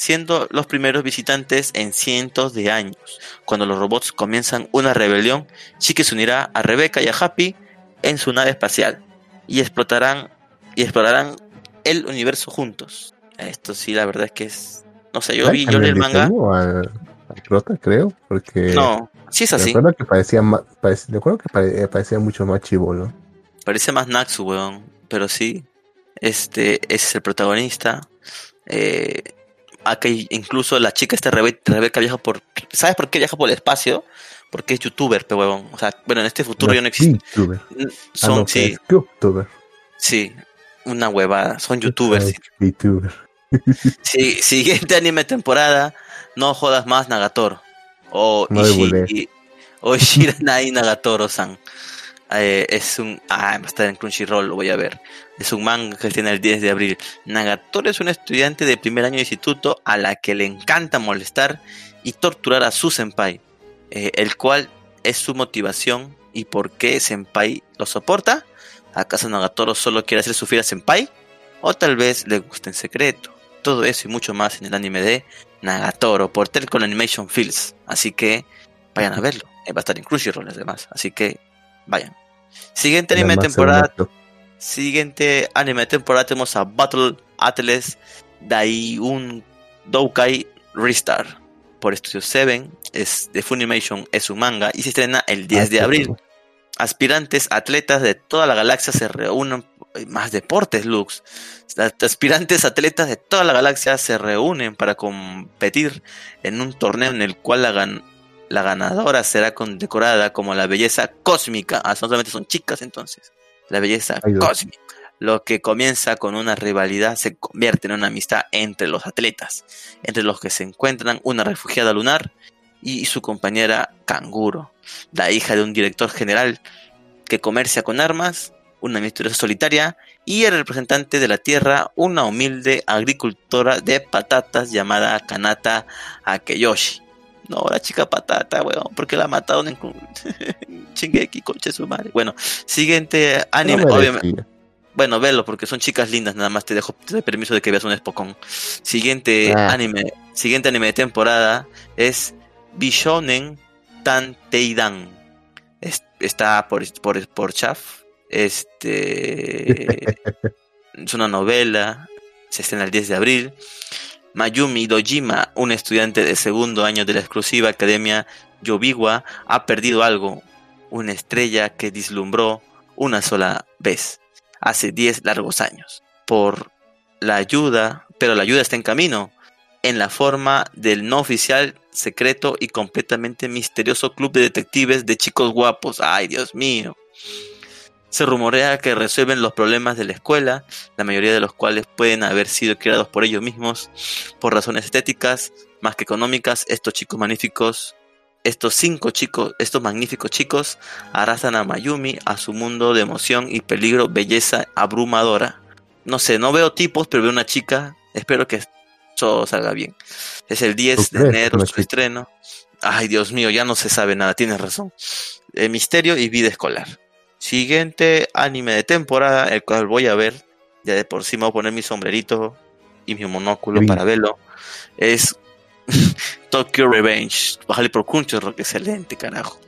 siendo los primeros visitantes en cientos de años. Cuando los robots comienzan una rebelión, Chique se unirá a Rebecca y a Happy en su nave espacial y explotarán y explorarán el universo juntos. Esto sí, la verdad es que es no sé, yo vi yo el manga al, creo, porque No, sí es así. Recuerdo que parecía más, recuerdo que parecía mucho más chivolo. Parece más Naxu, weón, pero sí. Este es el protagonista. Eh, Aquí incluso la chica esta Rebeca viaja por... ¿Sabes por qué viaja por el espacio? Porque es youtuber, pero huevón. O sea, bueno, en este futuro yo no existe. Son, ah, sí. YouTuber. Sí, una huevada. Son youtubers. YouTuber. sí, siguiente anime temporada. No jodas más Nagatoro. O Ishii, o Shiranai Nagatoro-san. Eh, es un. Ah, va a estar en Crunchyroll, lo voy a ver. Es un manga que tiene el 10 de abril. Nagatoro es un estudiante de primer año de instituto a la que le encanta molestar y torturar a su senpai, eh, el cual es su motivación y por qué senpai lo soporta. ¿Acaso Nagatoro solo quiere hacer sufrir a senpai? O tal vez le gusta en secreto. Todo eso y mucho más en el anime de Nagatoro por Telcon Animation Fields. Así que vayan a verlo. Va a estar en Crunchyroll además. Así que vayan. Siguiente anime de temporada. Siguiente anime de temporada tenemos a Battle Atlas un Doukai Restart por Studio 7. Es de Funimation, es un manga y se estrena el 10 de abril. Aspirantes atletas de toda la galaxia se reúnen. Más deportes, Lux. Aspirantes atletas de toda la galaxia se reúnen para competir en un torneo en el cual la, gan la ganadora será condecorada como la belleza cósmica. Ah, solamente son chicas entonces. La belleza cósmica. Lo que comienza con una rivalidad se convierte en una amistad entre los atletas, entre los que se encuentran una refugiada lunar y su compañera canguro, la hija de un director general que comercia con armas, una misteriosa solitaria y el representante de la tierra, una humilde agricultora de patatas llamada Kanata Akeyoshi. No, la chica patata, weón, porque la mataron en Chingeki, conche su madre. Bueno, siguiente anime, obviamente. Bueno, velo, porque son chicas lindas, nada más te dejo, te doy permiso de que veas un Spokon. Siguiente ah. anime, siguiente anime de temporada es Bishonen Tanteidan. está por, por, por Chaf. Este es una novela, se estrena el 10 de abril. Mayumi Dojima, un estudiante de segundo año de la exclusiva academia Yobiwa, ha perdido algo, una estrella que dislumbró una sola vez, hace 10 largos años. Por la ayuda, pero la ayuda está en camino, en la forma del no oficial, secreto y completamente misterioso club de detectives de chicos guapos. Ay, Dios mío. Se rumorea que resuelven los problemas de la escuela, la mayoría de los cuales pueden haber sido creados por ellos mismos por razones estéticas más que económicas. Estos chicos magníficos, estos cinco chicos, estos magníficos chicos arrasan a Mayumi a su mundo de emoción y peligro, belleza abrumadora. No sé, no veo tipos, pero veo una chica. Espero que todo salga bien. Es el 10 de enero su estreno. Ay, Dios mío, ya no se sabe nada, tienes razón. Eh, misterio y vida escolar. Siguiente anime de temporada, el cual voy a ver, ya de por sí me voy a poner mi sombrerito y mi monóculo para verlo, es Tokyo Revenge. Bájale por Crunchyroll, excelente, carajo.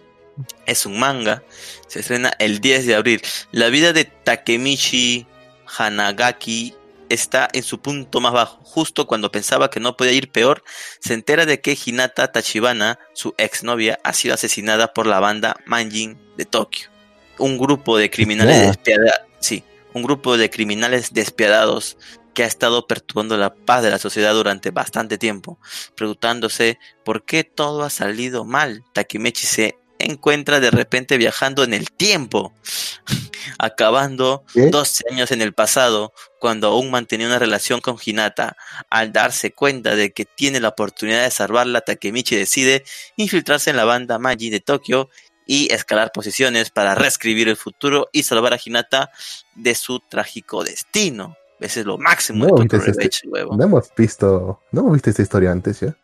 Es un manga, se estrena el 10 de abril. La vida de Takemichi Hanagaki está en su punto más bajo. Justo cuando pensaba que no podía ir peor, se entera de que Hinata Tachibana, su exnovia, ha sido asesinada por la banda Manjin de Tokio un grupo de criminales despiadados, sí, un grupo de criminales despiadados que ha estado perturbando la paz de la sociedad durante bastante tiempo, preguntándose por qué todo ha salido mal. Takimechi se encuentra de repente viajando en el tiempo, acabando 12 años en el pasado, cuando aún mantenía una relación con Hinata. Al darse cuenta de que tiene la oportunidad de salvarla, Takemichi decide infiltrarse en la banda Magi de Tokio y escalar posiciones para reescribir el futuro y salvar a Hinata de su trágico destino. Ese es lo máximo No, de Tokyo Revenge, huevón. No hemos visto, no hemos visto esta historia antes, ¿ya?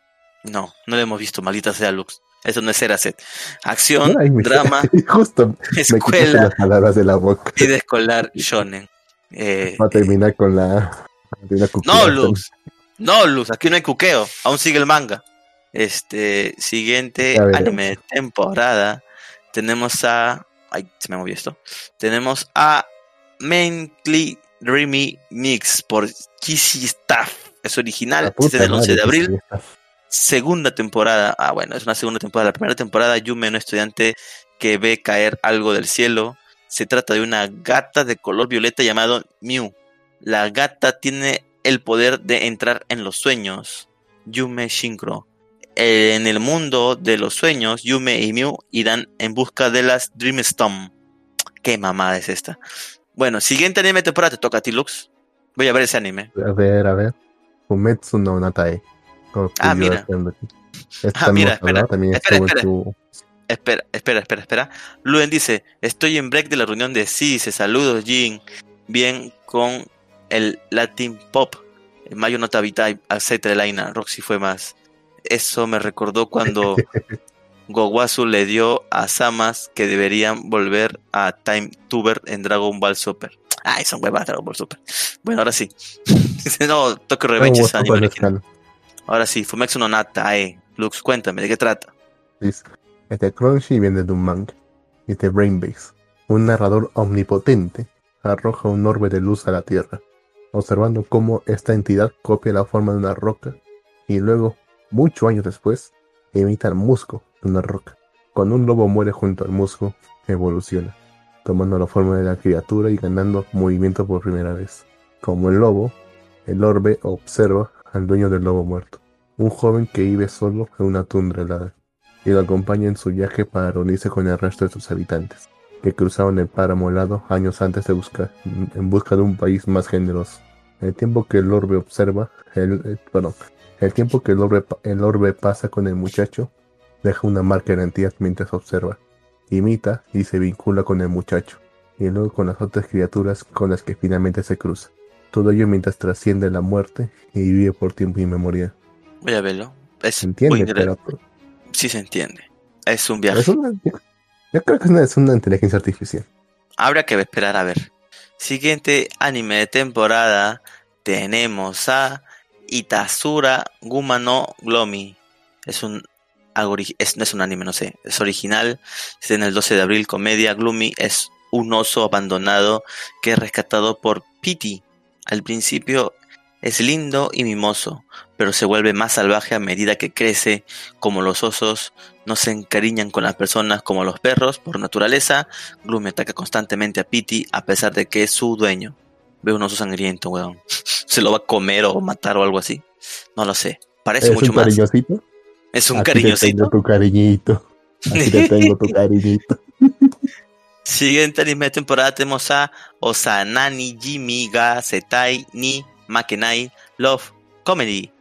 No, no lo hemos visto, maldita sea Lux. Eso no es Eraset. Acción, Ay, drama, Justo escuela las palabras de la boca. vida escolar, shonen. Eh, Va a terminar con la. de no. Lux. No, Lux, aquí no hay cuqueo. Aún sigue el manga. Este, siguiente anime de temporada. Tenemos a. Ay, se me movió esto. Tenemos a Mentally Dreamy Mix por Kissy Staff. Es original, desde el 11 de abril. segunda temporada. Ah, bueno, es una segunda temporada. La primera temporada, Yume, un estudiante que ve caer algo del cielo. Se trata de una gata de color violeta llamado Mew. La gata tiene el poder de entrar en los sueños. Yume Shinkro. En el mundo de los sueños, Yume y Mew irán en busca de las Dreamstone. ¿Qué mamada es esta? Bueno, siguiente anime de temporada te toca a ti, Lux. Voy a ver ese anime. A ver, a ver. Fumetsu no. Como Ah, mira. Ah, mira, espera, También espera, espera. su- Espera, espera, espera, espera. Luen dice, estoy en break de la reunión de CISE, saludos Jin. Bien con el Latin Pop. Mayo Nota Vitae, etcétera, Laina, Roxy fue más. Eso me recordó cuando Gowasu le dio a Samas que deberían volver a Time Tuber en Dragon Ball Super. Ay, son huevas Dragon Ball Super. Bueno, ahora sí. no, Tokyo Revenge es anime original. Ahora sí, Fumetsu no Nata, eh. Lux, cuéntame, ¿de qué trata? Este Crunchy viene de un manga. Este Brainbase. Un narrador omnipotente arroja un orbe de luz a la Tierra, observando cómo esta entidad copia la forma de una roca y luego, muchos años después, imita el musgo de una roca. Cuando un lobo muere junto al musgo, evoluciona, tomando la forma de la criatura y ganando movimiento por primera vez. Como el lobo, el orbe observa al dueño del lobo muerto, un joven que vive solo en una tundra helada y lo acompaña en su viaje para reunirse con el resto de sus habitantes, que cruzaron el páramo helado años antes de buscar, en busca de un país más generoso. El tiempo que el orbe observa, el, eh, perdón, el tiempo que el orbe, pa- el orbe pasa con el muchacho, deja una marca en entidad mientras observa, imita y se vincula con el muchacho, y luego con las otras criaturas con las que finalmente se cruza. Todo ello mientras trasciende la muerte y vive por tiempo inmemorial. Voy a verlo. Es ¿Se muy entiende? Pero, Sí se entiende. Es un viaje. es una- yo, yo creo que es una, es una inteligencia artificial. Habrá que esperar a ver. Siguiente anime de temporada tenemos a Itasura Gumano Glomi. Es un es, no es un anime, no sé, es original. Es en el 12 de abril, comedia. Gloomy es un oso abandonado que es rescatado por Pity. Al principio es lindo y mimoso, pero se vuelve más salvaje a medida que crece. Como los osos no se encariñan con las personas como los perros por naturaleza, Gloomy ataca constantemente a Pity a pesar de que es su dueño. Veo un oso sangriento, weón. ¿Se lo va a comer o matar o algo así? No lo sé. Parece ¿Es mucho un más. cariñosito? Es un Aquí te cariñosito. tengo tu cariñito. Aquí te tengo tu cariñito. Siguiente anime de temporada tenemos a Osanani Jimmy ga Setai ni Makenai Love Comedy.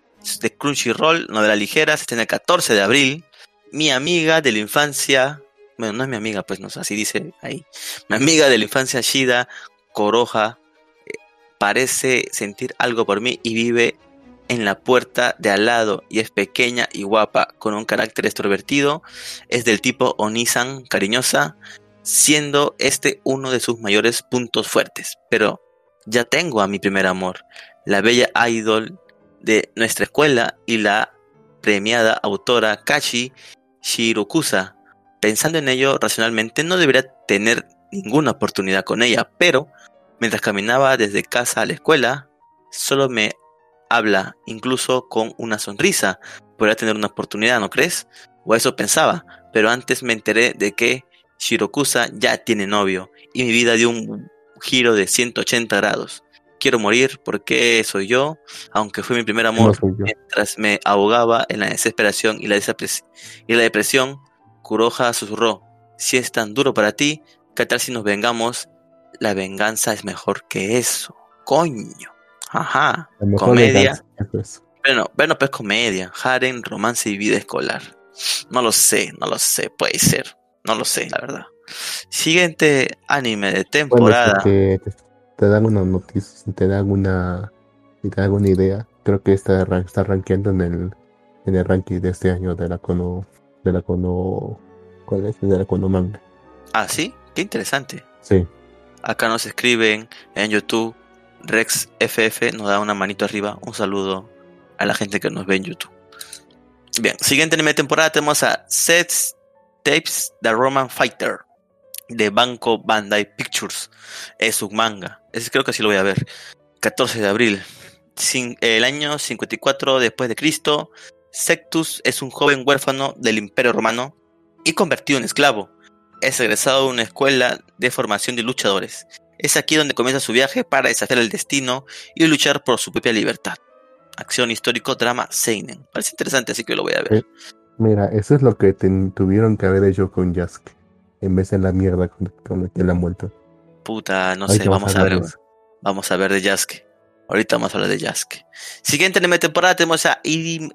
De Crunchyroll, novela ligera, se estrena el 14 de abril. Mi amiga de la infancia, bueno, no es mi amiga, pues no sé, así dice ahí. Mi amiga de la infancia Shida Koroha parece sentir algo por mí y vive en la puerta de al lado y es pequeña y guapa, con un carácter extrovertido. Es del tipo Onisan, cariñosa, siendo este uno de sus mayores puntos fuertes. Pero ya tengo a mi primer amor, la bella idol de nuestra escuela y la premiada autora Kashi Shirokusa. Pensando en ello racionalmente, no debería tener ninguna oportunidad con ella, pero mientras caminaba desde casa a la escuela, solo me habla, incluso con una sonrisa. Podría tener una oportunidad, ¿no crees? O eso pensaba, pero antes me enteré de que Shirokusa ya tiene novio y mi vida dio un giro de 180 grados. Quiero morir porque soy yo, aunque fue mi primer amor. Mientras me ahogaba en la desesperación y la, y la depresión, Kuroha susurró, si es tan duro para ti, ¿qué tal si nos vengamos? La venganza es mejor que eso. Coño. Ajá. Comedia. Bueno, bueno, pues comedia, harem, romance y vida escolar. No lo sé, no lo sé, puede ser. No lo sé, la verdad. Siguiente anime de temporada. Bueno, te, te, dan una noticia, te dan una, te dan una idea. Creo que está, está rankeando en el, en el ranking de este año de la Kono, de la Kono, ¿cuál es? De la Kono Manga. Ah, sí, qué interesante. Sí. Acá nos escriben en YouTube. Rex FF nos da una manito arriba. Un saludo a la gente que nos ve en YouTube. Bien, siguiente anime de temporada tenemos a Sets Tapes The Roman Fighter de Banco Bandai Pictures. Es un manga. Ese creo que sí lo voy a ver. 14 de abril. Sin, el año 54 después de Cristo. Sectus es un joven huérfano del Imperio Romano y convertido en esclavo. Es egresado de una escuela de formación de luchadores. Es aquí donde comienza su viaje para desafiar el destino y luchar por su propia libertad. Acción histórico, drama, Seinen. Parece interesante, así que lo voy a ver. Eh, mira, eso es lo que tuvieron que haber hecho con Jask. En vez de la mierda con, con la que la han vuelto. Puta, no sé, vamos a, ver. Vamos a ver de Jask. Ahorita vamos a hablar de Jask. Siguiente anime temporada tenemos a Iri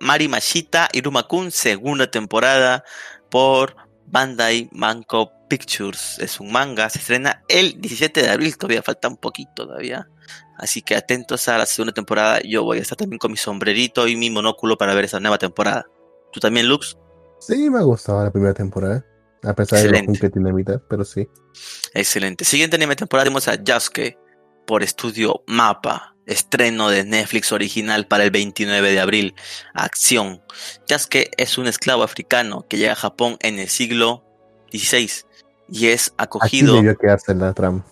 Mari Mashita Iruma-kun, segunda temporada por Bandai Manco Pictures. Es un manga, se estrena el 17 de abril, todavía falta un poquito todavía. Así que atentos a la segunda temporada. Yo voy a estar también con mi sombrerito y mi monóculo para ver esa nueva temporada. ¿Tú también, Lux? Sí, me ha gustado la primera temporada. A pesar de lo que tiene mitad, pero sí. Excelente. Siguiente anime temporada tenemos a Yasuke por estudio Mapa. Estreno de Netflix original para el 29 de abril. Acción. Yasuke es un esclavo africano que llega a Japón en el siglo XVI y es acogido. Aquí debió quedarse en la trama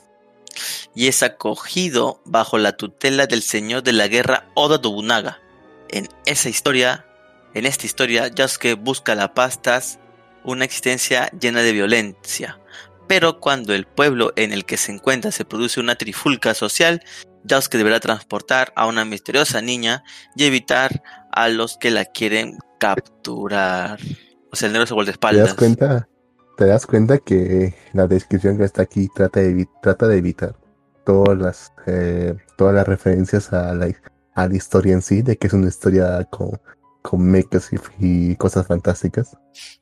y es acogido bajo la tutela del señor de la guerra Oda Nobunaga. En esa historia, en esta historia, Yasuke busca la paz tras una existencia llena de violencia. Pero cuando el pueblo en el que se encuentra se produce una trifulca social, Yasuke deberá transportar a una misteriosa niña y evitar a los que la quieren capturar. O sea, el negro se vuelve espaldas. ¿Te das cuenta? ¿Te das cuenta que la descripción que está aquí trata de, trata de evitar todas las, eh, todas las referencias a la, a la historia en sí, de que es una historia con, con mechas y, cosas fantásticas.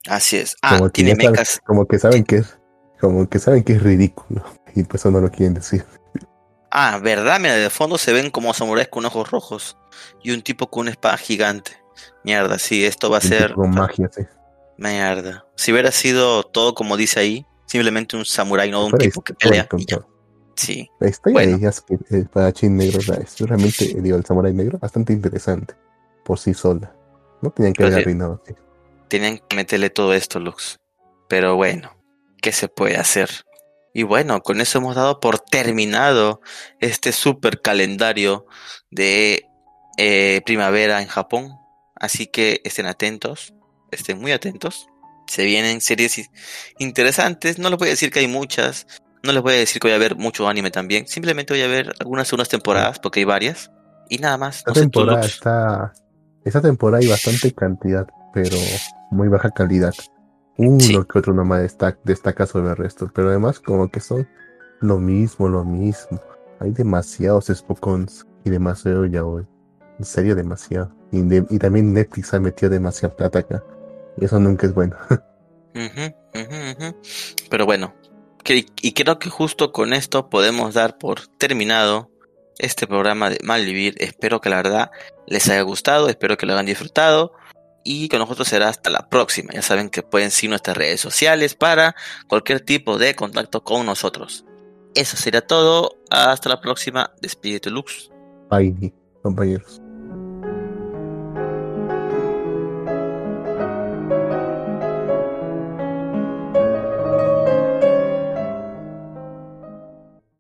Así es. Ah, como tiene mechas. como que saben que es, como que saben que es ridículo y por eso no lo quieren decir. Ah, verdad, mira, de fondo se ven como samuráis con ojos rojos y un tipo con una espada gigante. Mierda, sí, esto va a ser. Con magia, sí. Mierda. Si hubiera sido todo como dice ahí, simplemente un samurái, no un tipo que pelea. Sí. La historia bueno. de ellas, el espadachín negro, es realmente, digo, el samurái negro, bastante interesante por sí sola. No tenían que haber arruinado. Tenían que meterle todo esto, Lux. Pero bueno, ¿qué se puede hacer? Y bueno, con eso hemos dado por terminado este super calendario de eh, primavera en Japón. Así que estén atentos, estén muy atentos. Se vienen series interesantes. No les voy a decir que hay muchas. No les voy a decir que voy a ver mucho anime también. Simplemente voy a ver algunas unas temporadas, porque hay varias. Y nada más. Esta temporada está. Esta temporada hay bastante cantidad, pero muy baja calidad. Uno que otro nomás destaca, destaca sobre el resto. Pero además, como que son lo mismo, lo mismo. Hay demasiados Spokons y demasiado ya hoy. En serio, demasiado. Y, y, también Netflix ha metido demasiada plata acá. Y eso nunca es bueno. Pero bueno, y creo que justo con esto podemos dar por terminado este programa de Malvivir. Espero que la verdad les haya gustado, espero que lo hayan disfrutado y con nosotros será hasta la próxima. Ya saben que pueden seguir nuestras redes sociales para cualquier tipo de contacto con nosotros. Eso sería todo. Hasta la próxima. Despídete, Lux. Bye, compañeros.